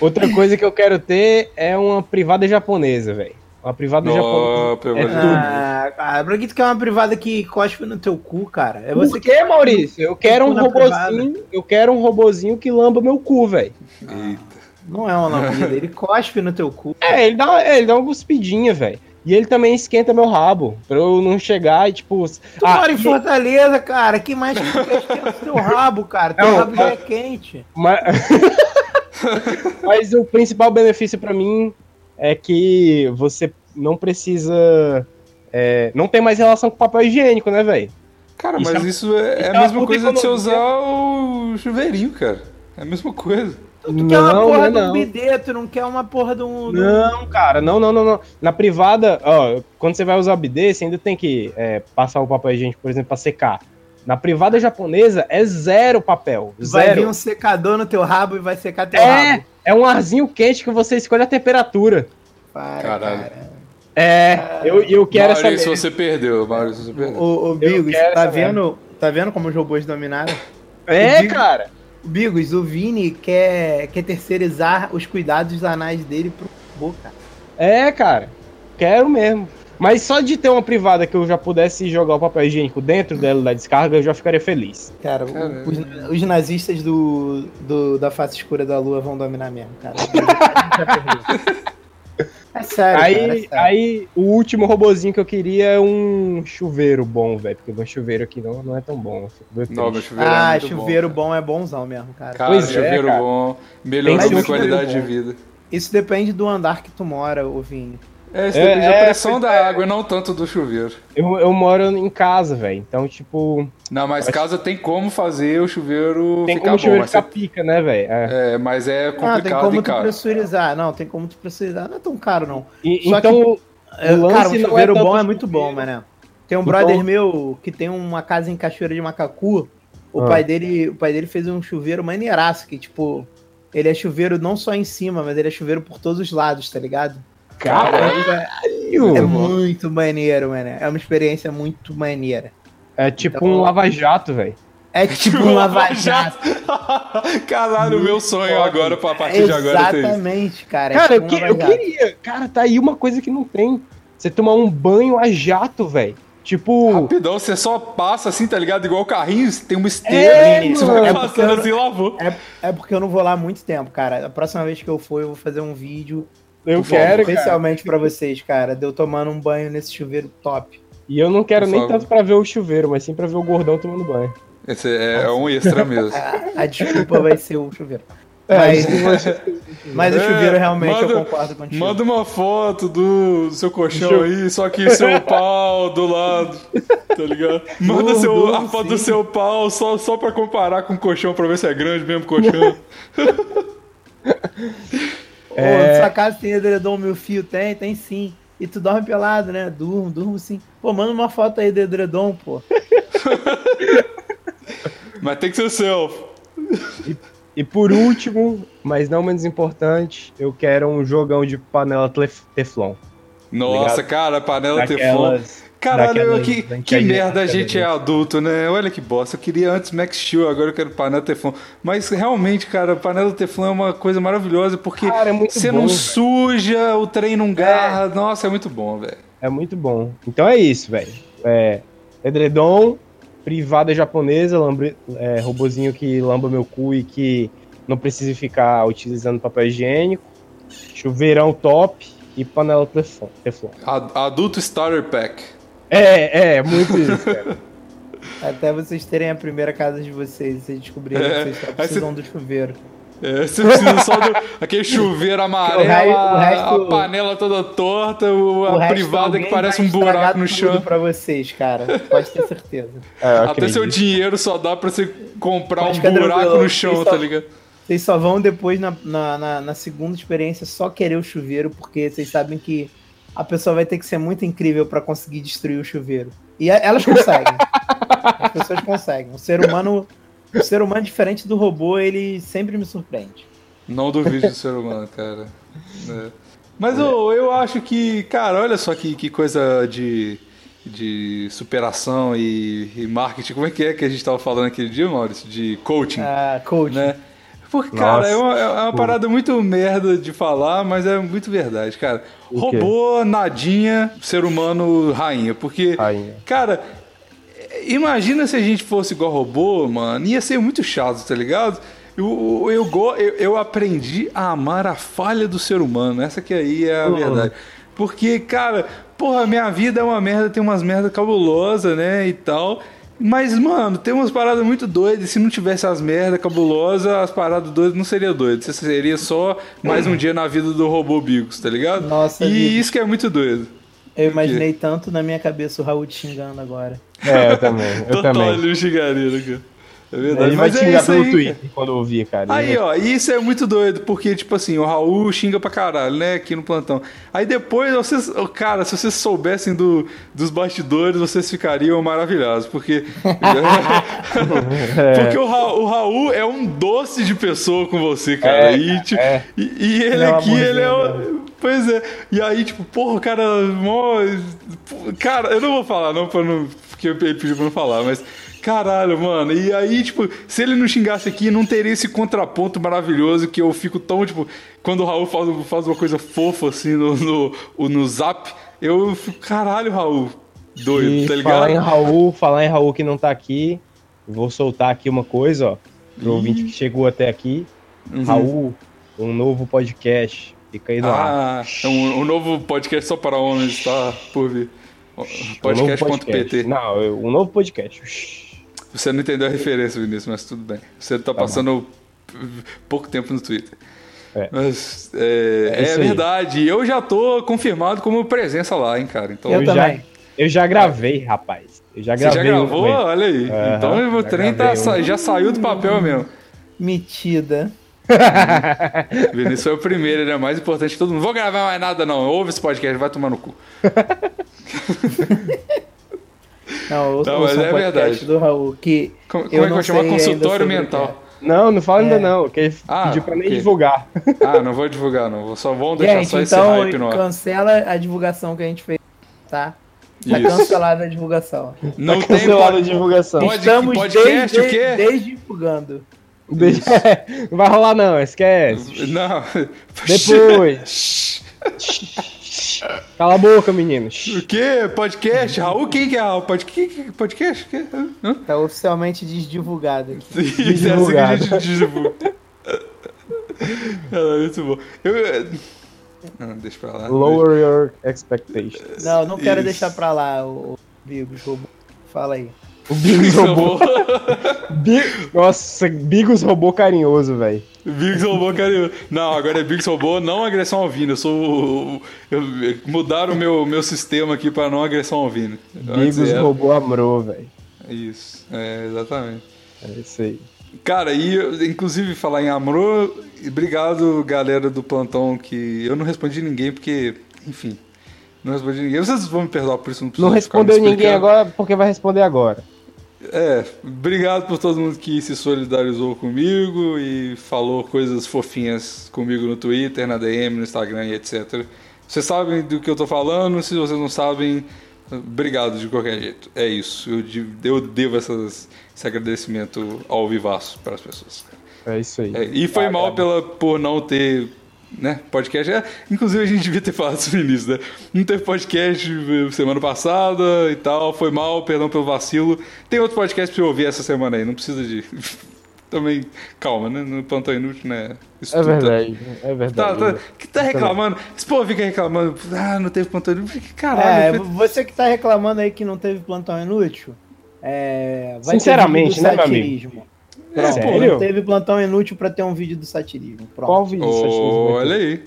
Outra coisa que eu quero ter é uma privada japonesa, velho. Uma privada japonesa. É tudo. Ah, cara, pra que tu quer uma privada que cospe no teu cu, cara? É você Por que, Maurício? Eu quero um robozinho. Eu quero um robozinho que lamba meu cu, velho. Eita. Não é uma lambida, ele cospe no teu cu. É, ele dá, é, ele dá uma cuspidinha, velho. E ele também esquenta meu rabo. Pra eu não chegar e, tipo. Tu ah, mora em Fortaleza, cara. Que mais que tu quer esquenta o teu rabo, cara? Teu Não, rabo já é quente. mas- [LAUGHS] Mas o principal benefício pra mim é que você não precisa. é, não tem mais relação com papel higiênico, né, velho? Cara, Isso mas é- isso é, é isso é a uma mesma coisa de você usar o chuveirinho, cara. É a mesma coisa. Tu quer uma Não, porra não é de um não. bidê, tu não quer uma porra de um. de um- Não, cara, não, não, não, não. Na privada, ó, quando você vai usar o bidê, você ainda tem que é, passar o papel higiênico, por exemplo, pra secar. Na privada japonesa é zero papel. Vai vir Zero. um secador no teu rabo e vai secar teu É, rabo. é um arzinho quente que você escolhe a temperatura. Para, Caralho. cara. É, eu, eu quero essa. Maurício, merda. você perdeu. Maurício, você perdeu. Ô, ô Bigos, tá vendo, tá vendo como os robôs dominaram? É, Digo- cara. Bigos, o Vini quer, quer terceirizar os cuidados anais dele pro robô, cara. É, cara. Quero mesmo. Mas só de ter uma privada que eu já pudesse jogar o papel higiênico dentro dela da descarga, eu já ficaria feliz. Cara, os, os nazistas do, do- da face escura da lua vão dominar mesmo, cara. A gente já perdeu. É sério, cara, é aí, sério. aí, o último robozinho que eu queria é um chuveiro bom, velho. Porque meu chuveiro aqui não, não é tão bom. Não, meu chuveiro é Ah, muito chuveiro bom. bom, é bonzão mesmo, cara. Cara, Pois é, chuveiro cara. bom. Um chuveiro qualidade de vida. Isso depende do andar que tu mora, ô Vini. É, isso É, depende da é, pressão pois da é. água, não tanto do chuveiro. Eu, eu moro em casa, velho. Então, tipo, Não, mas casa tem como fazer o chuveiro tem ficar como o bom. chuveiro Mas, ficar você- pica, né, velho? É. é, mas é Ah, tem complicado como tu caro. pressurizar. Não, tem como tu pressurizar. Não é tão caro, não. E- Só então, É, O lance cara, um é chuveiro bom é chuveiro. muito bom, mané. Tem um Então- brother meu que tem uma casa em Cachoeira de Macacu. O, Ah. pai dele, o pai dele fez um chuveiro maneiraço, que, tipo, ele é chuveiro não só em cima, mas ele é chuveiro por todos os lados, tá ligado? Caralho. É muito maneiro, mané. É uma experiência muito maneira. É tipo Então- um lava-jato, velho. É tipo um lava-jato. [LAUGHS] Caralho, o meu sonho foda. agora, pra partir de agora, é. Exatamente, cara. é Cara, eu, tipo um eu queria. Cara, tá aí uma coisa que não tem. Você tomar um banho a jato, velho. Tipo. Rapidão, você só passa assim, tá ligado? Igual o carrinho, você tem uma É, esteira, você mano. vai É passando assim e lavou. É, é porque eu não vou lá há muito tempo, cara. A próxima vez que eu for, eu vou fazer um vídeo eu por quero, especialmente pra vocês, cara. De eu tomando um banho nesse chuveiro top. E eu não quero Por nem favor. tanto pra ver o chuveiro, mas sim pra ver o gordão tomando banho. Esse é, é um extra [LAUGHS] mesmo. A, a desculpa vai ser o chuveiro. É, Mas, [LAUGHS] mas o É, chuveiro realmente manda- eu concordo contigo. Manda uma foto do, seu colchão aí, só que seu pau do lado, tá ligado? Manda seu, a foto do seu pau só, só pra comparar com o colchão, pra ver se é grande mesmo o colchão. [LAUGHS] Ô, É. sua casa tem edredom, meu fio? Tem, tem sim. E tu dorme pelado, né? Durmo, durmo sim. Pô, manda uma foto aí do edredom, pô. [LAUGHS] Mas tem que ser seu. E por último, mas não menos importante, eu quero um jogão de panela tef- Teflon. Nossa, Obrigado. cara, panela Teflon. Caralho, que, que merda a gente é adulto, né? Olha que bosta. Eu queria antes Max Steel, agora eu quero panela Teflon. Mas realmente, cara, panela Teflon é uma coisa maravilhosa porque Cara, é muito você bom, não velho. suja, o trem não garra. Nossa, é muito bom, velho. É muito bom. Então é isso, velho. É, edredom, privada japonesa, lambre, é, robozinho que lamba meu cu e que não precisa ficar utilizando papel higiênico, chuveirão top e panela teflon. teflon. Ad- Adulto Starter Pack. É, é, muito isso, cara. [LAUGHS] Até vocês terem a primeira casa de vocês e vocês descobrirem É, que vocês só precisam do chuveiro. É, você precisa só do aquele chuveiro amarelo, O resto- resto- a panela toda torta, o- a O privada que parece um buraco no tudo chão. pra vocês, cara. Pode ter certeza. [LAUGHS] É, Até acredito. seu dinheiro só dá pra você comprar Pode um buraco no chão, tá ligado? Vocês só vão depois na, na, na- na segunda experiência só querer o chuveiro, porque vocês sabem que a pessoa vai ter que ser muito incrível pra conseguir destruir o chuveiro. E elas conseguem. [LAUGHS] As pessoas conseguem. O ser humano, o ser humano diferente do robô, ele sempre me surpreende. Não duvido do ser humano, cara. É. Mas eu, eu acho que, cara, olha só que, que coisa de, de superação e, e marketing. Como é que é que a gente tava falando aquele dia, Maurício? De coaching, Ah, coach. né? Porque, cara, é uma, é uma parada muito merda de falar, mas é muito verdade, cara. O quê? Robô, nadinha, ser humano, rainha. Porque, Rainha. cara, imagina se a gente fosse igual robô, mano. Ia ser muito chato, tá ligado? Eu, eu, eu, eu aprendi a amar a falha do ser humano. Essa que aí é a Uhum. verdade. Porque, cara, porra, minha vida é uma merda, tem umas merdas cabulosas, né? E tal. Mas, mano, tem umas paradas muito doidas. e Se não tivesse as merdas cabulosas, as paradas doidas não seria doido. Você seria só mais um dia na vida do robô Bigos, tá ligado? Nossa, E isso que é muito doido. Eu imaginei tanto na minha cabeça o Raul te xingando agora. É, eu também. Eu Total, também. ele me xingaria, né, cara? É verdade. Ele vai Mas te é xingar isso pelo aí, Twitter quando eu ouvir, cara. Aí, ó, e isso é muito doido, porque, tipo assim, o Raul xinga pra caralho, né, aqui no plantão. Aí depois, vocês, cara, se vocês soubessem do, dos bastidores, vocês ficariam maravilhados, porque. [LAUGHS] [LAUGHS] porque o, Ra- o Raul é um doce de pessoa com você, cara. É, e, tipo, é. e, e ele é aqui, ele é. o- Pois é. E aí, tipo, porra, o cara. Mó... Cara, eu não vou falar, não, pra não. Porque ele pediu pra não falar, mas. Caralho, mano. E aí, tipo, se ele não xingasse aqui, não teria esse contraponto maravilhoso que eu fico tão, tipo, quando o Raul faz, faz uma coisa fofa assim no, no, no zap, eu fico, caralho, Raul. Doido, E tá falar em ligado? Raul, falar em Raul que não tá aqui, vou soltar aqui uma coisa, ó, pro ouvinte que chegou até aqui. Uhum. Raul, um novo podcast. Fica aí no ar. Ah, é um, um novo podcast só para homens está por vir. Um novo Podcast.pt. Não, um novo podcast. Você não entendeu a referência, Vinícius, mas tudo bem. Você tá passando pouco tempo no Twitter. É. Mas é, É é verdade. Eu já tô confirmado como presença lá, hein, cara. Então, Eu já, também. eu já gravei, rapaz. Eu já você já gravei. um gravou? Olha aí. Aham, então o já trem tá, gravei um. já saiu do papel mesmo. Metida. [LAUGHS] Vinícius foi o primeiro, ele é mais importante que todo mundo. Vou gravar mais nada, não. Ouve esse podcast, vai tomar no cu. [LAUGHS] Não, eu Não, mas um é podcast verdade. do Raul, que Como, como eu é que sei ainda Consultório mental. Não, não fala ainda É. não, que ele Ah, pediu pra nem ok. divulgar. [LAUGHS] Ah, não vou divulgar, não. Só vão deixar Gente, só esse então hype no ar. cancela a divulgação que a gente fez, tá? Tá Isso. cancelada a divulgação. Não tá tem cancelada a pod- divulgação. Pode- Estamos podcast, desde, o quê? desde [LAUGHS] Não vai rolar não, esquece. Não. Depois. [LAUGHS] Cala a boca, menino. O quê? Podcast? Raul? Quem que é Raul? Pod... que- que- Podcast? Que? Hã? Tá oficialmente desdivulgado aqui. É assim que a Divulgado. gente divulga. É, muito bom. Eu... Não, deixa pra lá. Lower your expectations. Não, não quero Isso. deixar pra lá o, o Bigos. robô. Fala aí. O Bigos roubou. [LAUGHS] Bi- Nossa, Bigos roubou carinhoso, velho. Biggs roubou, cara. Não, agora é Biggs roubou, não agressão ao Vini. Eu sou. o- Eu, mudaram o meu, meu sistema aqui pra não agressão. Antes Bigos era- roubou Amro, velho. Isso, é, exatamente. É isso aí. Cara, e inclusive falar em Amro, obrigado galera do plantão que eu não respondi ninguém porque, enfim, não respondi ninguém. Vocês vão me perdoar por isso, não Não respondeu ninguém agora porque vai responder agora. É, obrigado por todo mundo que se solidarizou comigo e falou coisas fofinhas comigo no Twitter, na DM, no Instagram e etc. Vocês sabem do que eu tô falando, se vocês não sabem, obrigado de qualquer jeito. É isso, eu, eu devo essas, esse agradecimento ao vivaço para as pessoas. É isso aí. É, e foi Ah, mal cara. pela, por não ter né, podcast. É, inclusive a gente devia ter falado isso no início, né? Não teve podcast eh, semana passada e tal. Foi mal, perdão pelo vacilo. Tem outro podcast pra você ouvir essa semana aí, não precisa de. [LAUGHS] Também, calma, né? No plantão inútil, né? Isso É tudo tá- verdade, é Tá, verdade. tá, que tá reclamando? Esse povo fica reclamando, ah, não teve plantão inútil. Que Caralho, É, foi- você que tá reclamando aí que não teve plantão inútil, é, vai ter Sinceramente, do né, meu amigo? Satirismo. É, Pronto, Sério? não teve plantão inútil pra ter um vídeo do satirismo. Pronto. Qual vídeo você achou Olha aí.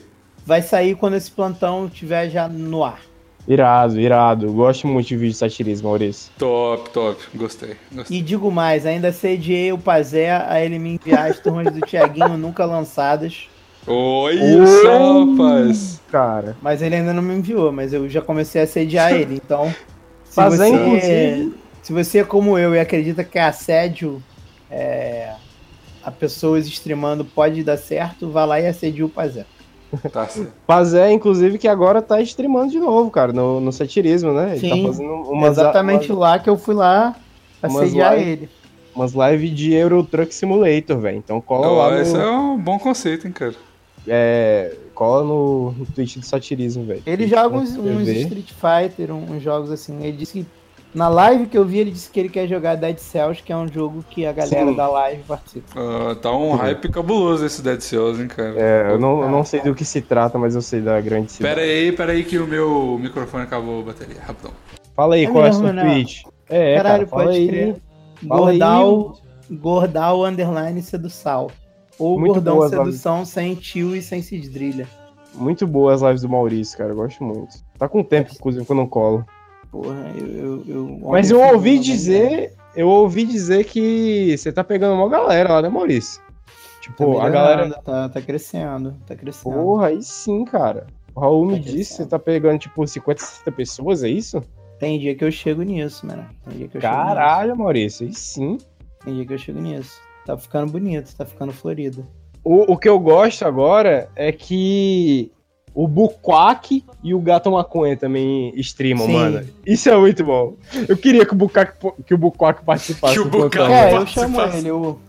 Vai sair quando esse plantão estiver já no ar. Irado, irado. Gosto muito de vídeo de satirismo, Maurício. Top, top. Gostei. gostei. E digo mais, ainda sediei o Pazé a ele me enviar as turmas do Tiaguinho [LAUGHS] nunca lançadas. Oi, isso, rapaz. Cara, Mas ele ainda não me enviou, mas eu já comecei a sediar ele. Então, se Pazé, você, inclusive- se você é como eu e acredita que assédio é, a pessoas streamando pode dar certo, vá lá e assedie o Pazé. Tá certo. Pazé, inclusive, que agora tá streamando de novo, cara, no, no satirismo, né? Ele Sim, tá fazendo umas, Exatamente umas, lá que eu fui lá assediar live- ele. umas lives de Euro Truck Simulator, velho. Então cola Ó, lá no, esse é um bom conceito, hein, cara. é, cola no, no Twitch do satirismo, velho. Ele joga uns, uns. Street Fighter, uns jogos assim. Ele disse que. Na live que eu vi, ele disse que ele quer jogar Dead Cells, que é um jogo que a galera Sim. da live participa. Ah, tá um hype cabuloso esse Dead Cells, hein, cara. É, eu não, eu não sei do que se trata, mas eu sei da grande cidade. Pera aí, pera aí que o meu microfone acabou a bateria. Rapidão. Fala aí, É qual é a sua né? Twitch? É, Caralho, cara, fala pode aí. crer. Gordal, Gordal underline seduçal. Ou Muito Gordão sedução sem tio e sem cisdrilha. Muito boas as lives do Maurício, cara. Eu gosto muito. Tá com tempo, inclusive, que eu não colo. Porra, eu. eu, eu Mas eu ouvi dizer. Eu ouvi dizer que você tá pegando uma galera lá, né, Maurício? Tá Tipo, a melhorando, galera. Tá, tá crescendo, tá crescendo. Porra, aí sim, cara. O Raul me Tá disse que crescendo. você tá pegando, tipo, 50, 60 pessoas, é isso? Tem dia que eu chego nisso, mano. Tem dia que eu chego Caralho, Maurício, aí sim. Tem dia que eu chego nisso. Tá ficando bonito, tá ficando florido. O, o que eu gosto agora é que o Buquaque e o Gato Maconha também streamam, Sim. mano. Isso é muito bom. Eu queria que o Buquaque, que o Buquaque participasse. Que o velho. É, eu chamo ele. O,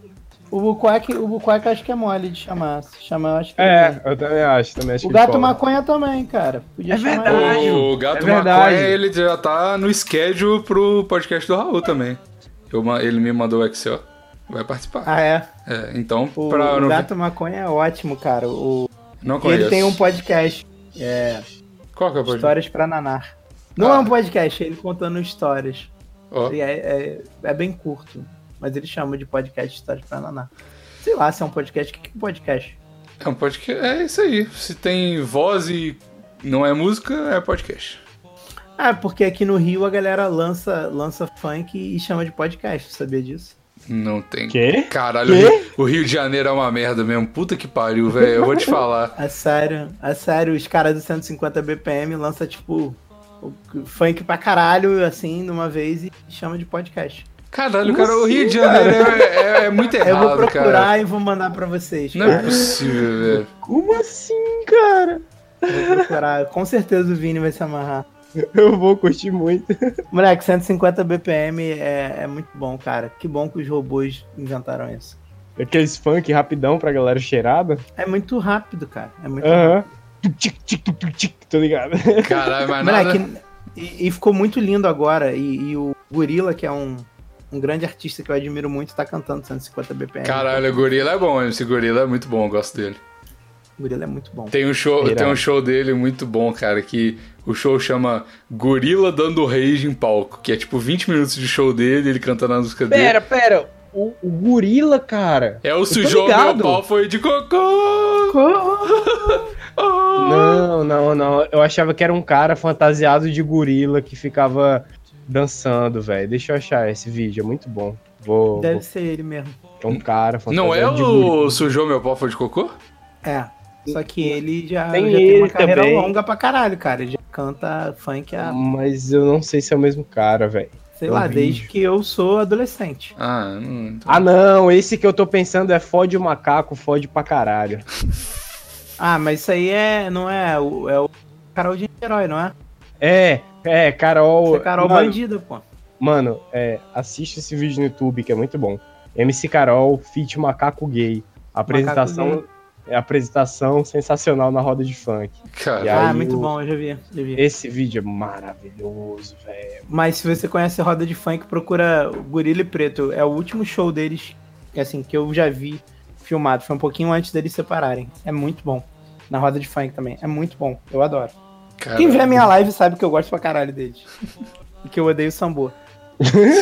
o Buquaque, o Buquaque acho que é mole de chamar. Se chamar, eu acho que É, eu também acho. Também acho O gato maconha também, cara. Podia É verdade. ele. O Gato É verdade. Maconha, ele já tá no schedule pro podcast do Raul também. Eu ele me mandou o Excel. Vai participar. Ah, é. É, então, O, pra o gato maconha é ótimo, cara. O, não conheço. ele tem um podcast. É, Qual que é o podcast? Histórias pra Nanar. Não Ah. é um podcast, é ele contando histórias. E É, é, é bem curto, mas ele chama de podcast Histórias pra Nanar. Sei lá se é um podcast. O que que é um podcast? é um podcast. É isso aí. Se tem voz e não é música, é podcast. Ah, porque aqui no Rio a galera lança, lança funk e chama de podcast, sabia disso? Não tem. Quê? Caralho, o Quê? Rio, o Rio de Janeiro é uma merda mesmo. Puta que pariu, velho. Eu vou te falar. A [LAUGHS] sério, a sério, os caras do 150 BPM lançam, tipo, o- funk pra caralho, assim, de uma vez e chama de podcast. Caralho, cara, o Rio assim, de Janeiro é, é- é muito [LAUGHS] Eu errado, vou procurar cara. e vou mandar pra vocês. Não é cara. possível, velho. Como assim, cara? Vou procurar. Com certeza o Vini vai se amarrar. [LAUGHS] Eu vou curtir muito. [LAUGHS] Moleque, 150 BPM é, é muito bom, cara. Que bom que os robôs inventaram isso. Aqueles funk rapidão pra galera cheirada. É muito rápido, cara. É muito rápido. Aham. Tic, tic, tic, tic, tic, Tô ligado. [LAUGHS] Caralho, mas nada. Moleque, e, e ficou muito lindo agora. E, e o Gorila, que é um, um grande artista que eu admiro muito, tá cantando 150 BPM. Caralho, o Gorila é bom, esse Gorila é muito bom, eu gosto dele. O Gorila é muito bom. Tem um show, tem um show dele muito bom, cara, que o show chama Gorila dando rage em palco, que é tipo 20 minutos de show dele, ele cantando a música dele. Pera, pera. O, o gorila, cara. É o sujou meu pau foi de cocô. [LAUGHS] Oh. Não, não, não. Eu achava que era um cara fantasiado de gorila que ficava dançando, velho. Deixa eu achar esse vídeo, é muito bom. Vou. Deve vou ser ele mesmo. é um cara fantasiado Não é o gorila. sujou meu pau foi de cocô? É. Só que ele já Tem já tem uma ele carreira também. longa pra caralho, cara. Ele já canta funk há, Mas eu não sei se é o mesmo cara, velho. sei eu lá, vi. desde que eu sou adolescente. Ah, não. Ah, não. Esse que eu tô pensando é fode o macaco, fode pra caralho. [LAUGHS] Ah, mas isso aí é, não é o, é o Carol de Herói, não é? É, é, Carol. Isso é Carol mano, Bandida, pô. Mano, é, assiste esse vídeo no YouTube que é muito bom. MC Carol, feat Macaco Gay. Apresentação, Macaco é apresentação sensacional na roda de funk. Cara, ah, muito o- bom, eu já vi, já vi. Esse vídeo é maravilhoso, velho. Mas se você conhece Roda de Funk, procura o Gorila e Preto. É o último show deles, que assim, que eu já vi filmado. Foi um pouquinho antes deles separarem. É muito bom. Na Roda de Funk também. É muito bom. Eu adoro. cara, Quem vê a minha live sabe que eu gosto pra caralho deles. e que eu odeio Sambo. [LAUGHS]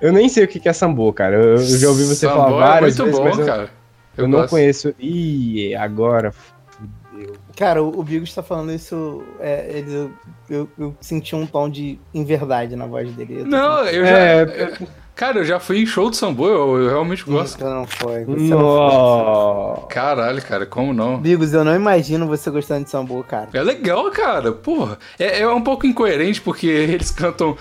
Eu nem sei o que é sambo, cara. Eu, eu já ouvi você Sambô falar várias é muito vezes, bom, mas eu, cara. Eu não gosto. conheço. Ih, agora fudeu. Cara, o, o Bigos tá falando isso. É, ele, eu, eu, eu senti um tom de inverdade na voz dele. Eu Não, falando, eu já. É, Cara, eu já fui em show de sambô, eu, eu realmente gosto. "Então não foi. Você não foi. Caralho, cara, como não? Bigos, eu não imagino você gostando de Sambo, cara. É legal, cara, porra. É, é um pouco incoerente porque [LAUGHS] eles cantam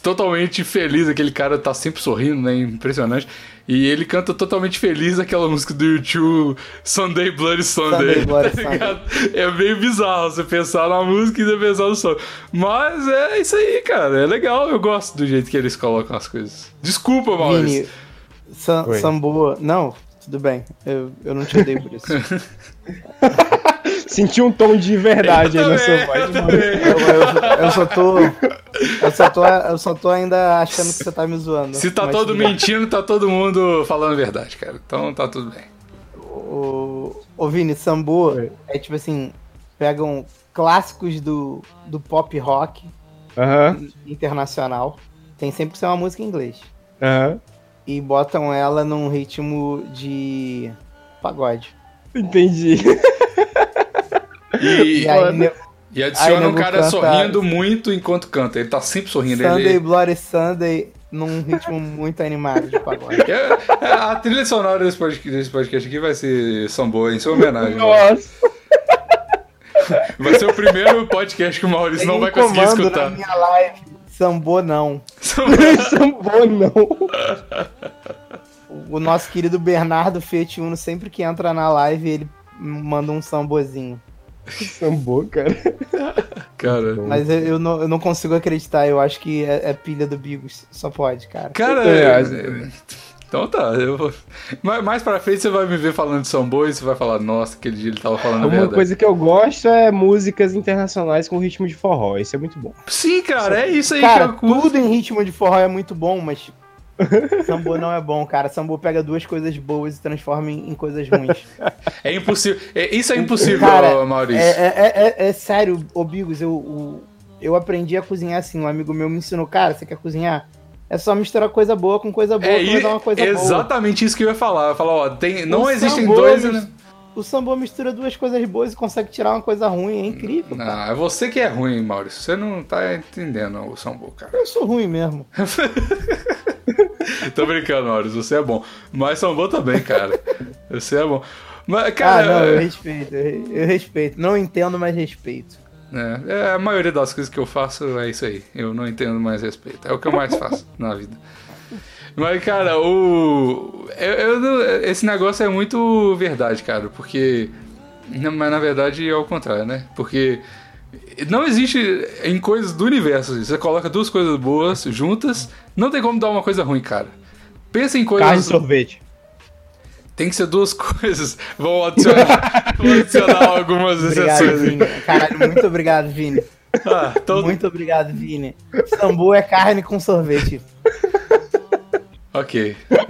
totalmente feliz, aquele cara tá sempre sorrindo, né? Impressionante. E ele canta totalmente feliz aquela música do YouTube Sunday Bloody Sunday. Sunday [LAUGHS] Bloody tá ligado? É meio bizarro você pensar na música e você pensar no som. Mas é isso aí, cara. É legal, eu gosto do jeito que eles colocam as coisas. Desculpa, Maurício. Vini, Sam. Não, tudo bem. Eu, eu não te odeio por isso. [LAUGHS] Senti um tom de verdade aí na sua também, voz. eu mano. também. Eu, eu- eu só tô. Eu só tô, eu só tô ainda achando que você tá me zoando. Se tá todo mentindo, tá todo mundo falando a verdade, cara. Então tá tudo bem. O, o Vini, Sambo Oi. é tipo assim: pegam clássicos do, do pop rock internacional, tem sempre que ser uma música em inglês. E botam ela num ritmo de pagode. Entendi. [LAUGHS] E, E aí, e adiciona um cara canta- sorrindo muito enquanto canta. Ele tá sempre sorrindo. Sunday Ele... Bloody Sunday num ritmo [LAUGHS] muito animado de pagode. É- é, a trilha sonora desse podcast, desse podcast aqui vai ser Samboa, em sua homenagem. né? Nossa. Vai ser o primeiro podcast que o Maurício não vai um conseguir escutar. na minha live. Sambô não. Sambô [LAUGHS] não. O nosso querido Bernardo Fetiuno, sempre que entra na live, ele manda um sambozinho. [LAUGHS] Sambô, cara. Cara, Mas eu, eu não, eu não consigo acreditar, eu acho que é, é pilha do Bigos. Só pode, cara. cara. É, é- Então tá, eu vou... mais, pra frente você vai me ver falando de Samboa e você vai falar, nossa, aquele dia ele tava falando a Uma coisa que eu gosto é músicas internacionais com ritmo de forró. Isso é muito bom. Sim, cara, é isso aí Cara, que eu curto. tudo em ritmo de forró é muito bom, mas Sambô não é bom, cara. Sambô pega duas coisas boas e transforma em, coisas ruins. É impossível. é- isso é impossível, Cara, Maurício. É, é, é- é sério, ô Bigos, eu, eu aprendi a cozinhar assim. Um amigo meu me ensinou, cara, você quer cozinhar? É só misturar coisa boa com coisa boa, É dar uma coisa boa. exatamente isso que eu ia falar. Eu ia falar, ó, tem, não O existem dois. né? O Sambô mistura duas coisas boas e consegue tirar uma coisa ruim, é incrível. cara. Não, é você que é ruim, Maurício. Você não tá entendendo o Sambo, cara. Eu sou ruim mesmo. [LAUGHS] Tô brincando, Maurício. Você é bom. Mas Sambo também, cara. Você é bom. Mas, Ah, cara, não, eu é- respeito, eu, eu respeito. Não entendo, mas respeito. é, é, a maioria das coisas que eu faço é isso aí. Eu não entendo mais respeito. É o que eu mais faço na vida. Mas, cara, o. eu- eu esse negócio é muito verdade, cara, porque. Mas na verdade é o contrário, né? Porque não existe em coisas do universo. Você coloca duas coisas boas juntas, não tem como dar uma coisa ruim, cara. Pensa em coisas. Carne e sorvete. Tem que ser duas [LAUGHS] coisas. Vão adicionar, vão adicionar [LAUGHS] algumas Obrigado, exceções. Vini. Caralho, muito obrigado, Vini. Ah, então, Muito obrigado, Vini. Sambu é carne com sorvete. Ok. [LAUGHS]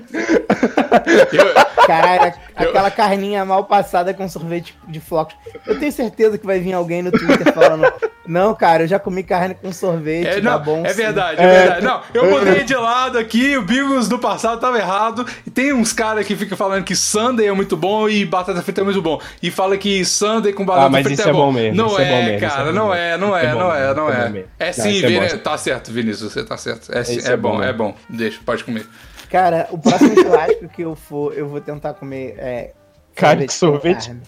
Eu- Caralho, aquela carninha mal passada com sorvete de flocos. Eu tenho certeza que vai vir alguém no Twitter falando: Não, cara, eu já comi carne com sorvete. É, tá não, bom. é sim." verdade, é, verdade. Não, eu [LAUGHS] mudei de lado aqui, o Bigos do passado tava errado. E tem uns caras que ficam falando que Sunday é muito bom e batata frita é muito bom. E fala que Sunday com batata Ah, mas frita isso é bom mesmo, Não isso é é, bom mesmo, isso cara, é bom não mesmo. é, não é, É não é, não é é. É sim, é é tá certo, Vinícius, você tá certo. É, é é bom, bom é bom. Deixa, pode comer. Cara, o próximo churrasco que eu for, eu vou tentar comer. É, com sorvete? carne.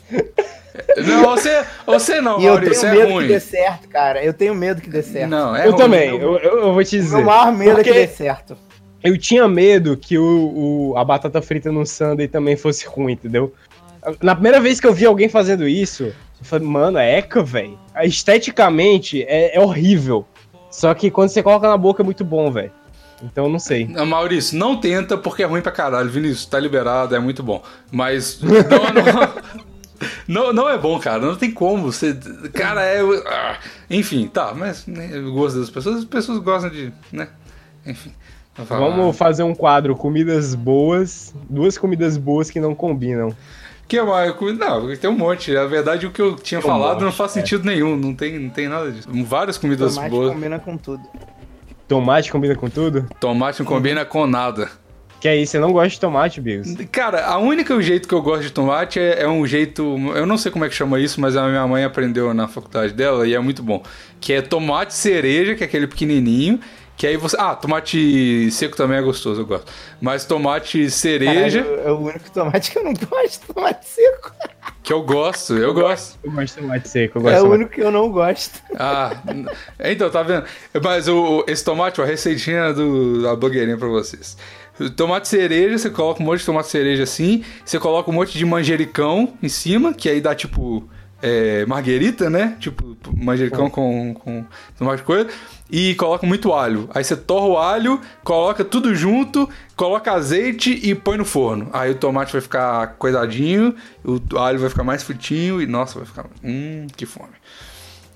Não, você, você não, [LAUGHS] E eu Maurício, tenho é medo que dê certo, cara. Eu tenho medo que dê certo. Não, é eu ruim. também, eu, eu, eu vou te O dizer. meu maior medo é que Porque- dê certo. Eu tinha medo que o, o- a batata frita no sundae também fosse ruim, entendeu? Na primeira vez que eu vi alguém fazendo isso, eu falei, mano, é eca, velho. Esteticamente é, é horrível. Só que quando você coloca na boca é muito bom, velho. Então eu não sei. Não, Maurício, não tenta porque é ruim pra caralho. Vinícius, tá liberado, é muito bom. Mas não, não, [LAUGHS] não, não é bom, cara. Não tem como. Você, cara, é. ah, Enfim, tá, mas né, eu gosto das pessoas, as pessoas gostam de. né? Enfim. falar. Vamos fazer um quadro comidas boas, duas comidas boas que não combinam. Que mais? Não, tem um monte. Na verdade, o que eu tinha Tem um falado não monte, faz é. sentido nenhum. Não tem, não tem nada disso. Várias comidas Tomate boas. combina com tudo. Tomate combina com tudo? Tomate não combina com nada. Que aí, você não gosta de tomate, Bigos? Cara, a única jeito que eu gosto de tomate é, é um jeito. Eu não sei como é que chama isso, mas a minha mãe aprendeu na faculdade dela e é muito bom. Que é tomate cereja, que é aquele pequenininho. Que aí você. Ah, tomate seco também é gostoso, eu gosto. Mas tomate cereja, Caralho, é o único tomate que eu não gosto, tomate seco. que eu gosto, eu gosto. Eu gosto de tomate seco, eu gosto É o único que eu não gosto. Ah, então, tá vendo? Mas o, esse tomate, ó, a receitinha do, da blogueirinha pra vocês. Tomate cereja, você coloca um monte de tomate cereja assim, você coloca um monte de manjericão em cima, que aí dá tipo é, marguerita, né? Tipo, manjericão com, com tomate de coisa. E coloca muito alho. Aí você torra o alho, coloca tudo junto, coloca azeite e põe no forno. Aí o tomate vai ficar coisadinho, o alho vai ficar mais fritinho e, nossa, vai ficar. Hum, que fome.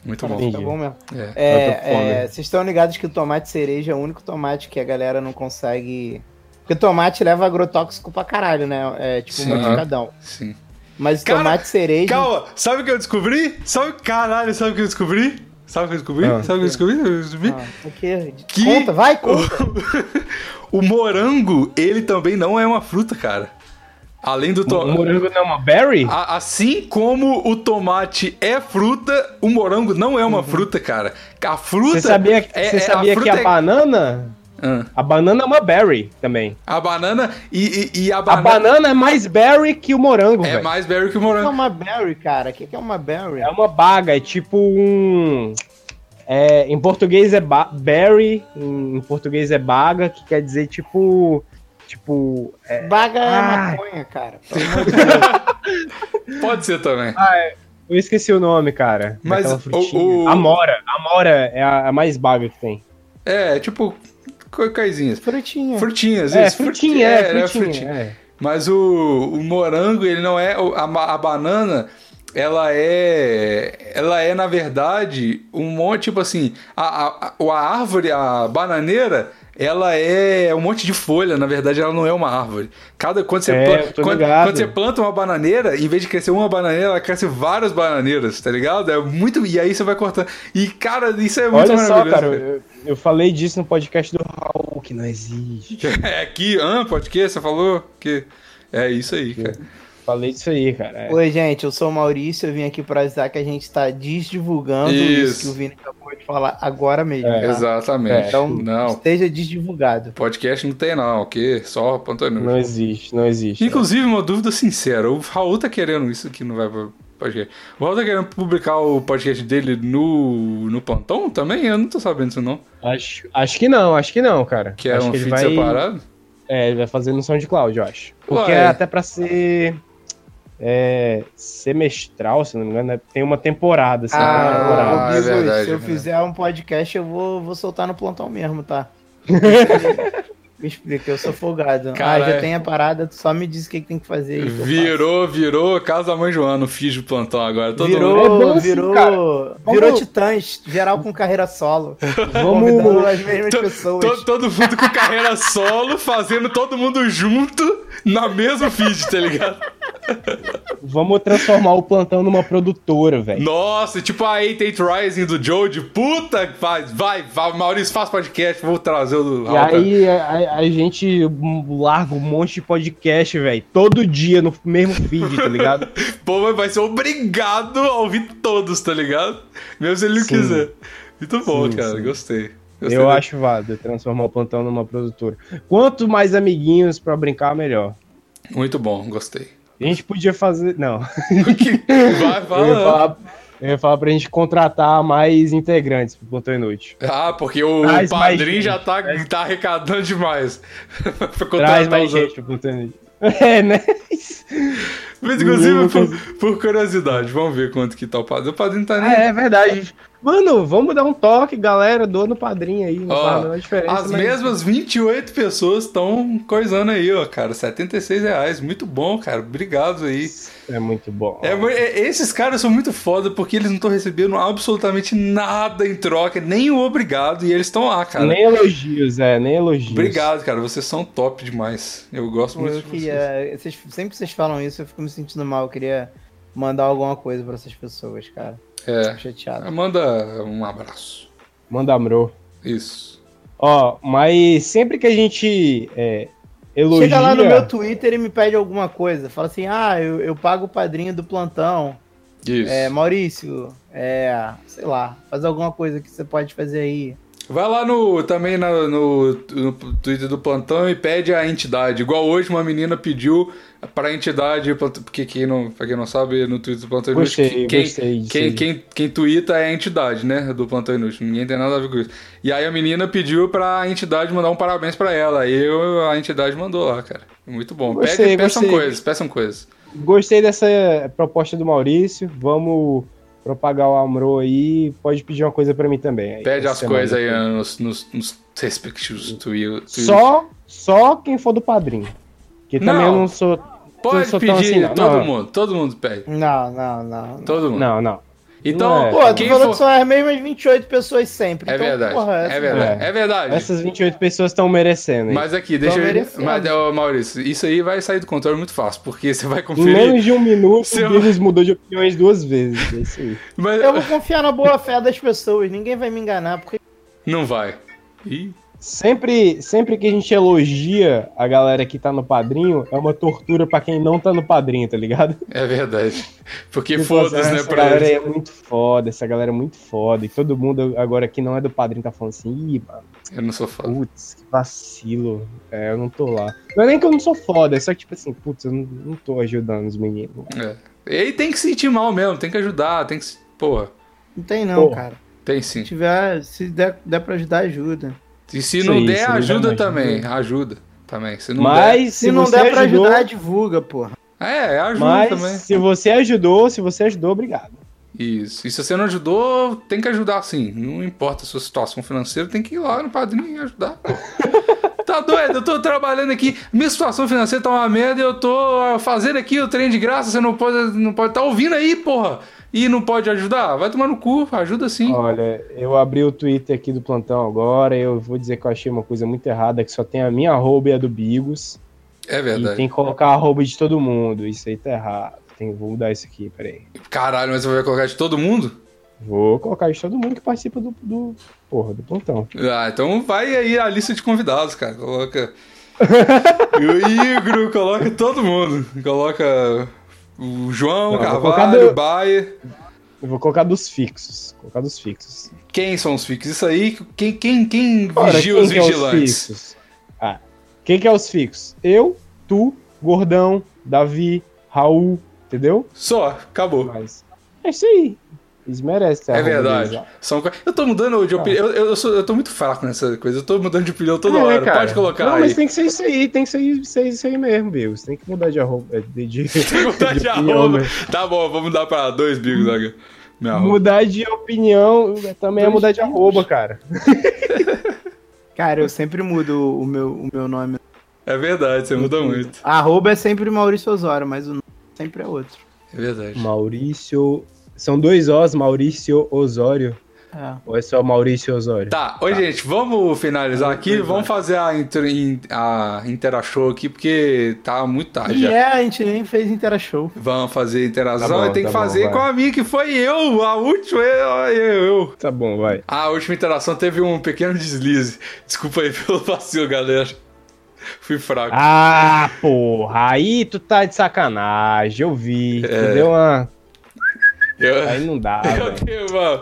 Muito bom. Entendi. Tá bom mesmo. É. É, é, vocês estão ligados que o tomate cereja é o único tomate que a galera não consegue. Porque tomate leva agrotóxico pra caralho, né? É tipo Sim. um modificadão. Sim. Mas o Cara, tomate cereja. Calma, sabe o que eu descobri? Sabe, caralho, sabe o que eu descobri? Sabe o que eu descobri? Ah. Sabe o que eu descobri? Sabe o que eu descobri? Ah, o quê? Que- Conta, vai, conta. [LAUGHS] o morango, ele também não é uma fruta, cara. Além do O tomate. morango não é uma berry? Assim como o tomate é fruta, o morango não é uma fruta, cara. A fruta. Você sabia, é- você é- sabia que fruta a é- banana. Ah. A banana é uma berry também. A banana e, e- e a A banana. banana é mais berry que o morango, é velho. mais berry que o O que é morango. uma berry, cara? O que é uma berry? É uma baga, é tipo um. é, em português é ba- berry, em, em português é baga, que quer dizer tipo. Tipo. É, Baga é Ai. maconha, cara. [LAUGHS] [LAUGHS] Pode ser também. eu esqueci o nome, cara. Mas o- o- Amora. Amora é a, a mais baga que tem. É, tipo. Co- Coisinhas. Frutinha. Frutinhas, É, isso. frutinha, fruti- é, é, frutinha. é. Mas o, o morango, ele não é. A, a banana, ela é. Ela é, na verdade, um monte, tipo assim. A, a- a árvore, a bananeira, ela é um monte de folha. Na verdade, ela não é uma árvore. Cada, quando, você É, planta, quando, quando você planta uma bananeira, em vez de crescer uma bananeira, ela cresce várias bananeiras, tá ligado? É muito. E aí você vai cortando. E, cara, isso é muito Olha só, cara, eu, eu falei disso no podcast do Raul, que não existe. [LAUGHS] É aqui, ah, pode que? Você falou que. É isso aí, cara. Falei disso aí, cara. é. Oi, gente, eu sou o Maurício, eu vim aqui pra avisar que a gente tá desdivulgando isso, Isso. que o Vini acabou de falar agora mesmo. É. tá? Exatamente. Então, não, esteja desdivulgado. podcast não tem não, ok? Só Pantone. Não existe, não existe. Inclusive, uma dúvida sincera, o Raul tá querendo isso aqui, não vai pro podcast. O Raul tá querendo publicar o podcast dele no, no plantão também? Eu não tô sabendo disso não. Acho, acho que não, acho que não, cara. Que é acho um que ele feed vai, separado? É, ele vai fazer no SoundCloud, eu acho. Porque Ué. é até pra ser. É, semestral, se não me engano, né? tem uma temporada. Assim, uma Ah, temporada. ô, Bigos, é verdade, se eu é fizer um podcast, eu vou, vou soltar no plantão mesmo, tá? [LAUGHS] me explica, eu sou folgado. Cara, ah, já é- tem a parada, tu só me diz o que, que tem que fazer. aí faço. Virou, virou Casa Mãe Joana, o fiz do plantão agora. Todo virou, mundo... É bom assim, virou, cara. virou Vamos- titãs, geral com carreira solo. Vamos, as mesmas To- pessoas. to- todo mundo com carreira solo, fazendo todo mundo junto na mesma feed, tá ligado? Vamos transformar o plantão numa produtora, velho. Nossa, tipo a 88 Rising do Joe, puta, vai, vai, vai, Maurício, faz podcast, vou trazer o do E aí a, a gente larga um monte de podcast, velho. Todo dia no mesmo feed, tá ligado? [LAUGHS] Pô, mas vai ser obrigado a ouvir todos, tá ligado? Mesmo se ele não quiser. Muito bom, Sim, cara, sim. gostei. Gostei Eu acho válido transformar o plantão numa produtora. Quanto mais amiguinhos pra brincar, melhor. Muito bom, gostei. A gente podia fazer. Não. Vai, [LAUGHS] Eu ia vai. falar, eu ia falar pra gente contratar mais integrantes pro Plantão Inútil. Ah, porque o Traz padrinho já tá, tá arrecadando demais. [LAUGHS] Traz contratar mais gente pro Plantão Inútil. [LAUGHS] É, né? Mas, inclusive, por, por curiosidade, vamos ver quanto que tá o padrinho. O padrinho tá nem. É, é verdade. Mano, vamos dar um toque, galera. Doa no padrinho aí. Ó, a menor diferença. As mas- mesmas 28 pessoas estão coisando aí, ó, cara. 76 reais. Muito bom, cara. Obrigado aí. É muito bom. É, é, esses caras são muito foda porque eles não estão recebendo absolutamente nada em troca, nem o obrigado, e eles estão lá, cara. Nem elogios, é, nem elogios. Obrigado, cara. Vocês são top demais. Eu gosto muito Eu de vocês. queria, vocês- sempre que vocês falam isso, eu fico me sentindo mal. Eu queria mandar alguma coisa pra essas pessoas, cara. É. Fico chateado. Manda um abraço. Manda amor. Isso. Ó, mas sempre que a gente é, elogia... Chega lá no meu Twitter e me pede alguma coisa. Fala assim, ah, eu, eu pago o padrinho do plantão. Isso. É, Maurício, é, sei lá, faz alguma coisa que você pode fazer aí. Vai lá no também na- no, no Twitter do plantão e pede a entidade. Igual hoje uma menina pediu pra entidade, porque quem não, pra quem não sabe, no Twitter do Plantão Inútil, Gostei, quem, gostei quem, quem, quem twitta é a entidade, né, do Plantão Inútil. Ninguém tem nada a ver com isso. E aí a menina pediu pra entidade mandar um parabéns pra ela. Aí eu, a entidade mandou lá, cara. Muito bom. Gostei, Pede, peçam gostei. coisas, peçam coisas. Gostei dessa proposta do Maurício. Vamos propagar o Amro aí. Pode pedir uma coisa pra mim também. Pede as coisas aí nos, nos, nos respectivos tweets. Só, só quem for do padrinho. Que também Não. eu não sou. Pode não sou tão pedir assim, não. todo Não. mundo, todo mundo pede. Não, não, não. Todo mundo. Não, não. Então, é. Pô, tu falou for... que são as mesmas 28 pessoas sempre. É então, verdade, porra, é essa- verdade, é verdade. Essas 28 pessoas estão merecendo. hein? Mas aqui, deixa eu. merecendo. Mas, ô, Maurício, isso aí vai sair do controle muito fácil, porque [LAUGHS] você vai Em conferir. menos de um minuto, Seu- o mudou de opiniões duas vezes. É isso aí. Mas Eu vou confiar na boa fé das pessoas. Ninguém vai me enganar. Porque não vai. Ih, Sempre, sempre que a gente elogia a galera que tá no padrinho, é uma tortura pra quem não tá no padrinho, tá ligado? é verdade. Porque Tipo, foda-se, essa né, pra galera eles. é muito foda, essa galera é muito foda. E todo mundo agora que não é do padrinho tá falando assim, ih, mano, Eu não sou foda. putz, que vacilo. É, eu não tô lá. Não é nem que eu não sou foda, é só que, tipo assim, putz, eu não, não tô ajudando os meninos. É. E aí tem que se sentir mal mesmo, tem que ajudar, tem que. se- Porra, não tem não, Porra. cara. tem Se sim. tiver, se der, der pra ajudar, ajuda. E se não aí, der, se não der, ajuda também. ajuda. Ajuda também. Se não Mas Se, se, não der pra ajudou, ajudar, divulga, porra. der. É, ajuda mas também. se você ajudou, se você ajudou, obrigado. Isso. E se você não ajudou, tem que ajudar sim. Não importa a sua situação financeira, tem que ir lá no padrinho e ajudar. pô. [LAUGHS] tá doido? Eu tô trabalhando aqui. Minha situação financeira tá uma merda e eu tô fazendo aqui o trem de graça. Você não pode não pode tá ouvindo aí, porra. E não pode ajudar? Vai tomar no cu, ajuda sim. Olha, eu abri o Twitter aqui do plantão agora, eu vou dizer que eu achei uma coisa muito errada, que só tem a minha arroba e a do Bigos. É E verdade. tem que colocar a arroba de todo mundo. Isso aí tá errado. Tem, vou mudar isso aqui, peraí. Caralho, mas você vai colocar de todo mundo? Vou colocar de todo mundo que participa do, do porra, do plantão. Ah, então vai aí a lista de convidados, cara. Coloca. e [LAUGHS] o Igor, coloca todo mundo. Coloca o João, Não, Carvalho, do- Baia. Eu vou colocar dos fixos. Colocar dos fixos. Quem são os fixos? Isso aí, quem, quem, quem Ora, vigia quem os que é vigilantes? fixos? Ah, quem que é os fixos? Eu, tu, Gordão, Davi, Raul, entendeu? Só, acabou. Mas é isso aí. Eles merecem É verdade. São... Eu tô mudando de opinião. Eu, eu, sou- eu tô muito fraco nessa coisa. Eu tô mudando de opinião toda É, hora. cara. Pode colocar Não, aí. mas tem que ser isso aí, tem que ser, ser isso aí mesmo, Bill. Você tem que mudar de arroba. é, De, de, [LAUGHS] Tem que mudar de opinião, arroba. né? Tá bom, vamos mudar pra dois bigos agora. Minha arroba. Mudar de opinião também é mudar de arroba, cara. [LAUGHS] Cara, eu sempre mudo o meu, o meu nome. É verdade, você muda muito. A arroba é sempre Maurício Osório, mas o nome sempre é outro. É verdade. Maurício. São dois Os, Maurício Osório. É. Ou é só Maurício Osório? Tá, oi gente, vamos finalizar aqui. Pois é. Vamos fazer a, inter, in- a Interashow aqui, porque tá muito tarde E já. é, a gente nem fez Interashow. Vamos fazer interação Tá bom, e tem que tá bom, fazer vai. com a minha, que foi eu, a última, eu, eu, eu. Tá bom, vai. A última interação teve um pequeno deslize. Desculpa aí pelo [LAUGHS] vacilo, galera. Fui fraco. Ah, porra, aí tu tá de sacanagem, eu vi. Tu É. deu uma. Eu, Aí não dá, eu velho. dei uma.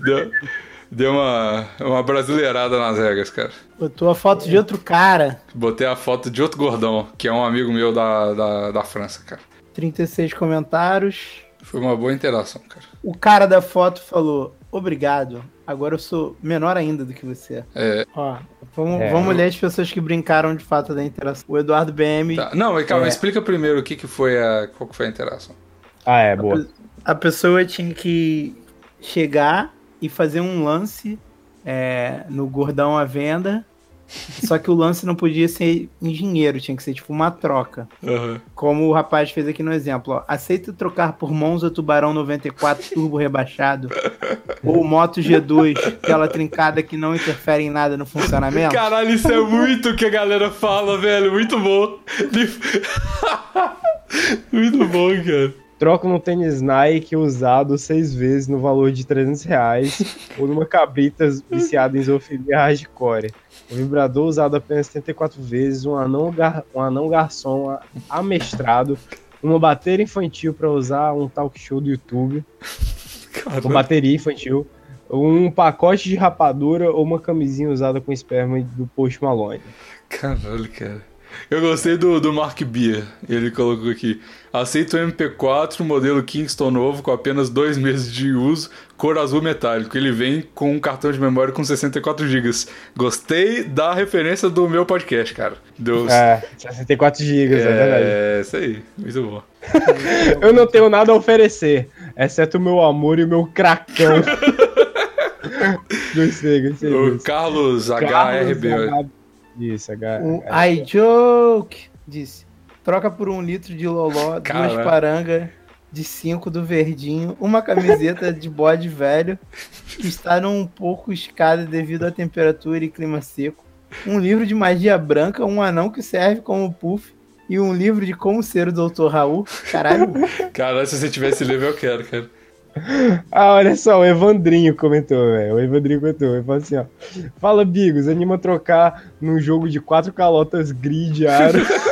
Deu, deu uma, uma brasileirada nas regras, cara. Botou a foto de outro cara. Botei a foto de outro gordão, que é um amigo meu da, da, da França, cara. 36 comentários. Foi uma boa interação, cara. O cara da foto falou: Obrigado, agora eu sou menor ainda do que você. É, Ó, vamos, É. vamos ler as pessoas que brincaram de fato da interação. O Eduardo BM, tá. Não, mas calma, É. explica primeiro o que, que foi a. Qual que foi a interação. Ah, é, boa. a pessoa tinha que chegar e fazer um lance é, no gordão à venda. Só que o lance não podia ser em dinheiro, tinha que ser tipo uma troca. Aham. Como o rapaz fez aqui no exemplo, ó. Aceita trocar por Monza Tubarão 94 turbo rebaixado [LAUGHS] ou Moto G2, aquela trincada que não interfere em nada no funcionamento? Caralho, isso é muito o que a galera fala, velho. Muito bom. [LAUGHS] muito bom, cara. Troca no tênis Nike usado seis vezes no valor de 300 reais [LAUGHS] ou numa cabrita viciada em zoofilia hardcore. Um vibrador usado apenas 74 vezes, um anão, gar, um anão garçom amestrado, uma bateria infantil para usar um talk show do YouTube, uma bateria infantil, um pacote de rapadura ou uma camisinha usada com esperma do Post Malone. Caralho, cara. Eu gostei do, do Mark Beer. Ele colocou aqui. Aceito o MP4, modelo Kingston novo, com apenas dois meses de uso, cor azul metálico. Ele vem com um cartão de memória com 64 GB. Gostei da referência do meu podcast, cara. Deus. É, 64 gigas, é, verdade. É, isso aí. Muito bom. [LAUGHS] Eu não tenho nada a oferecer, exceto o meu amor e o meu cracão. [LAUGHS] gostei, gostei. O disso. Carlos HRB. Carlos H- Isso, H. Um H- I joke, disse. Troca por um litro de loló, [LAUGHS] duas Caralho. parangas de 5 do Verdinho, uma camiseta de bode velho que está num pouco escada devido à temperatura e clima seco, um livro de magia branca, um anão que serve como puff e um livro de como ser o Dr. Raul. Caralho, Cara, se você tivesse livro, eu quero, cara. Ah, olha só, o Evandrinho comentou, velho. O Evandrinho comentou. Ele falou assim, ó. Fala, Bigos, anima a trocar num jogo de quatro calotas grid, aro, [LAUGHS]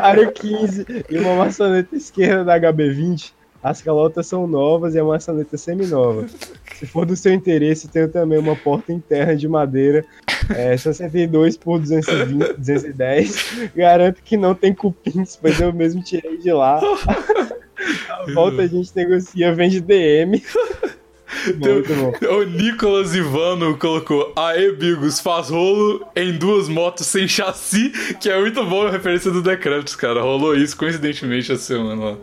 aro 15 e uma maçaneta esquerda da HB20. As calotas são novas e a maçaneta é semi-nova. Se for do seu interesse, tenho também uma porta interna de madeira é, 62 por 220, 210. Garanto que não tem cupins, pois eu mesmo tirei de lá. A [LAUGHS] volta a gente negocia, vende DM. [LAUGHS] Bom, muito bom. O Nicolas Ivano colocou Aê, Bigos, faz rolo em duas motos sem chassi, que é muito bom a referência do Decreptus, cara. Rolou isso coincidentemente essa semana.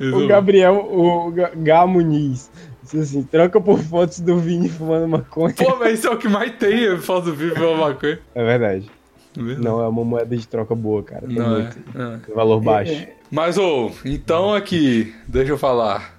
Muito [LAUGHS] O. Gabriel, o Gá Muniz, disse assim: troca por fotos do Vini fumando maconha. Pô, mas isso é o que mais tem, eu faço vivo pela maconha. É verdade. Não, é uma moeda de troca boa, cara. Tem Não é, muito. é. Tem valor baixo. Mas, ô, então aqui, deixa eu falar.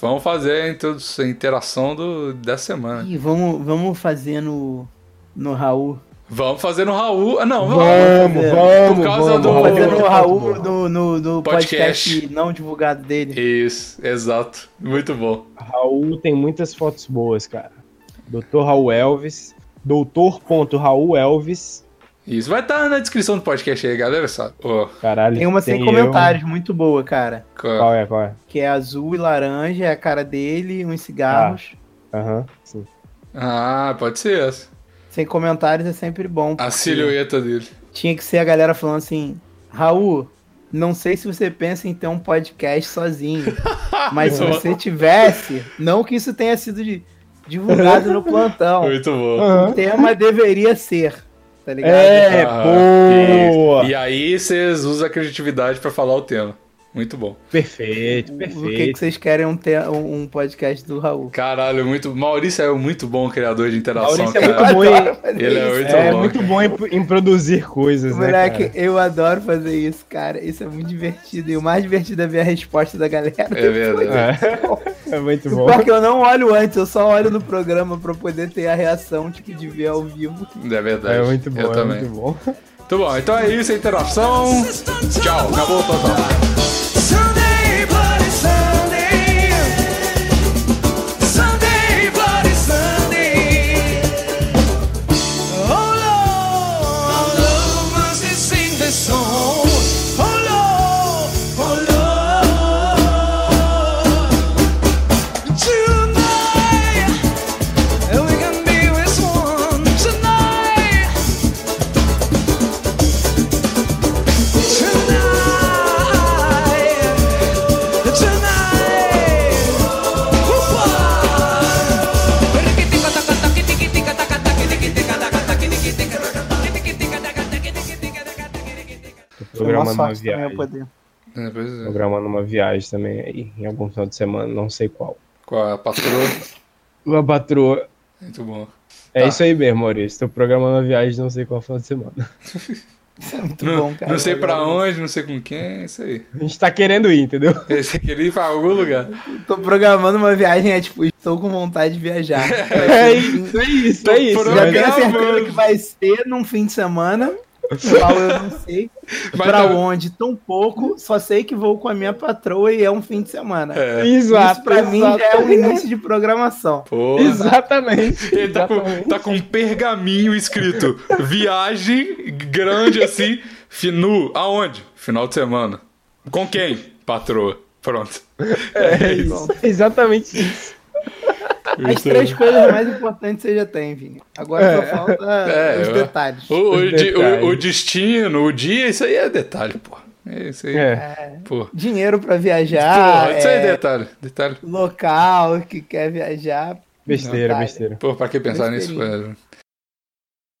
Vamos fazer a, interação do, dessa semana. Ih, vamos, vamos fazer no, no Raul. Vamos fazer no Raul. Ah, não, vamos. Vamos, vamos, Por causa vamos, do- Vamos fazer no vamos, Raul vamos. no, no, no Podcast. podcast não divulgado dele. Isso, exato. Muito bom. Raul tem muitas fotos boas, cara. Doutor Raul Elvis. Doutor.Raul Elvis. Isso vai estar na descrição do podcast aí, galera, sabe? Ó, Caralho. Tem uma sem eu- comentários, muito boa, cara. qual- Qual é, qual é? Que é azul e laranja, é a cara dele, uns cigarros. Aham, sim. Ah, pode ser essa. Sem comentários é sempre bom. A silhueta dele. Tinha que ser a galera falando assim: Raul, não sei se você pensa em ter um podcast sozinho, [LAUGHS] mas se você tivesse, não que isso tenha sido di- divulgado no [LAUGHS] plantão. Muito bom. O tema deveria ser, tá ligado? É, Ah, boa! E, e aí vocês usam a criatividade pra falar o tema. Muito bom. Perfeito, O que, perfeito. que vocês querem um, te- um um podcast do Raul? Caralho, muito. Maurício é um muito bom criador de interação, Maurício é cara. muito bom em, Ele é muito é bom. muito bom em, em produzir coisas, né, Moleque, cara? eu adoro fazer isso, cara. Isso é muito divertido. E o mais divertido é ver a resposta da galera. É verdade. [LAUGHS] É, é muito bom. Porque eu não olho antes, eu só olho no programa pra poder ter a reação tipo, de ver ao vivo. É verdade. É muito bom, Eu é também. muito bom. Muito bom. Então é isso, a interação. Tchau. Acabou o plantão. Programando uma também eu viagem. poder. É, pois é. Programando uma viagem também aí, em algum final de semana, não sei qual. Com a patroa. [LAUGHS] Uma patroa. Muito bom. É Tá. isso aí mesmo, Maurício. Tô programando uma viagem, não sei qual final de semana. [LAUGHS] Muito Não, bom, cara. não sei pra onde, não sei com quem, é isso aí. A gente tá querendo ir, entendeu? [LAUGHS] Aqui ele ir pra algum lugar. Tô programando uma viagem, é tipo, estou com vontade de viajar. É isso, é isso, é isso. Tô Já Mas- tenho certeza que vai ser num fim de semana. Qual eu não sei. [LAUGHS] Mas pra tá- onde? Tão pouco. Só sei que vou com a minha patroa e é um fim de semana. É. Exato, Isso pra mim é o exatamente. início de programação. Pô. Exatamente. Ele tá com, tá com um pergaminho escrito viagem grande assim, fi- nu, aonde? Final de semana. Com quem? Patroa. Pronto. É isso. Exatamente isso. As três coisas mais importantes você já tem, Vini. Agora só falta É, os detalhes. O, o Os o- detalhes. o destino, o dia, isso aí é detalhe, pô. É isso aí. É. Pô. Dinheiro pra viajar, Porra, isso aí é é, detalhe. Detalhe. local que quer viajar. Besteira, Detalhe. besteira. Pô, pra que pensar nisso? Pô?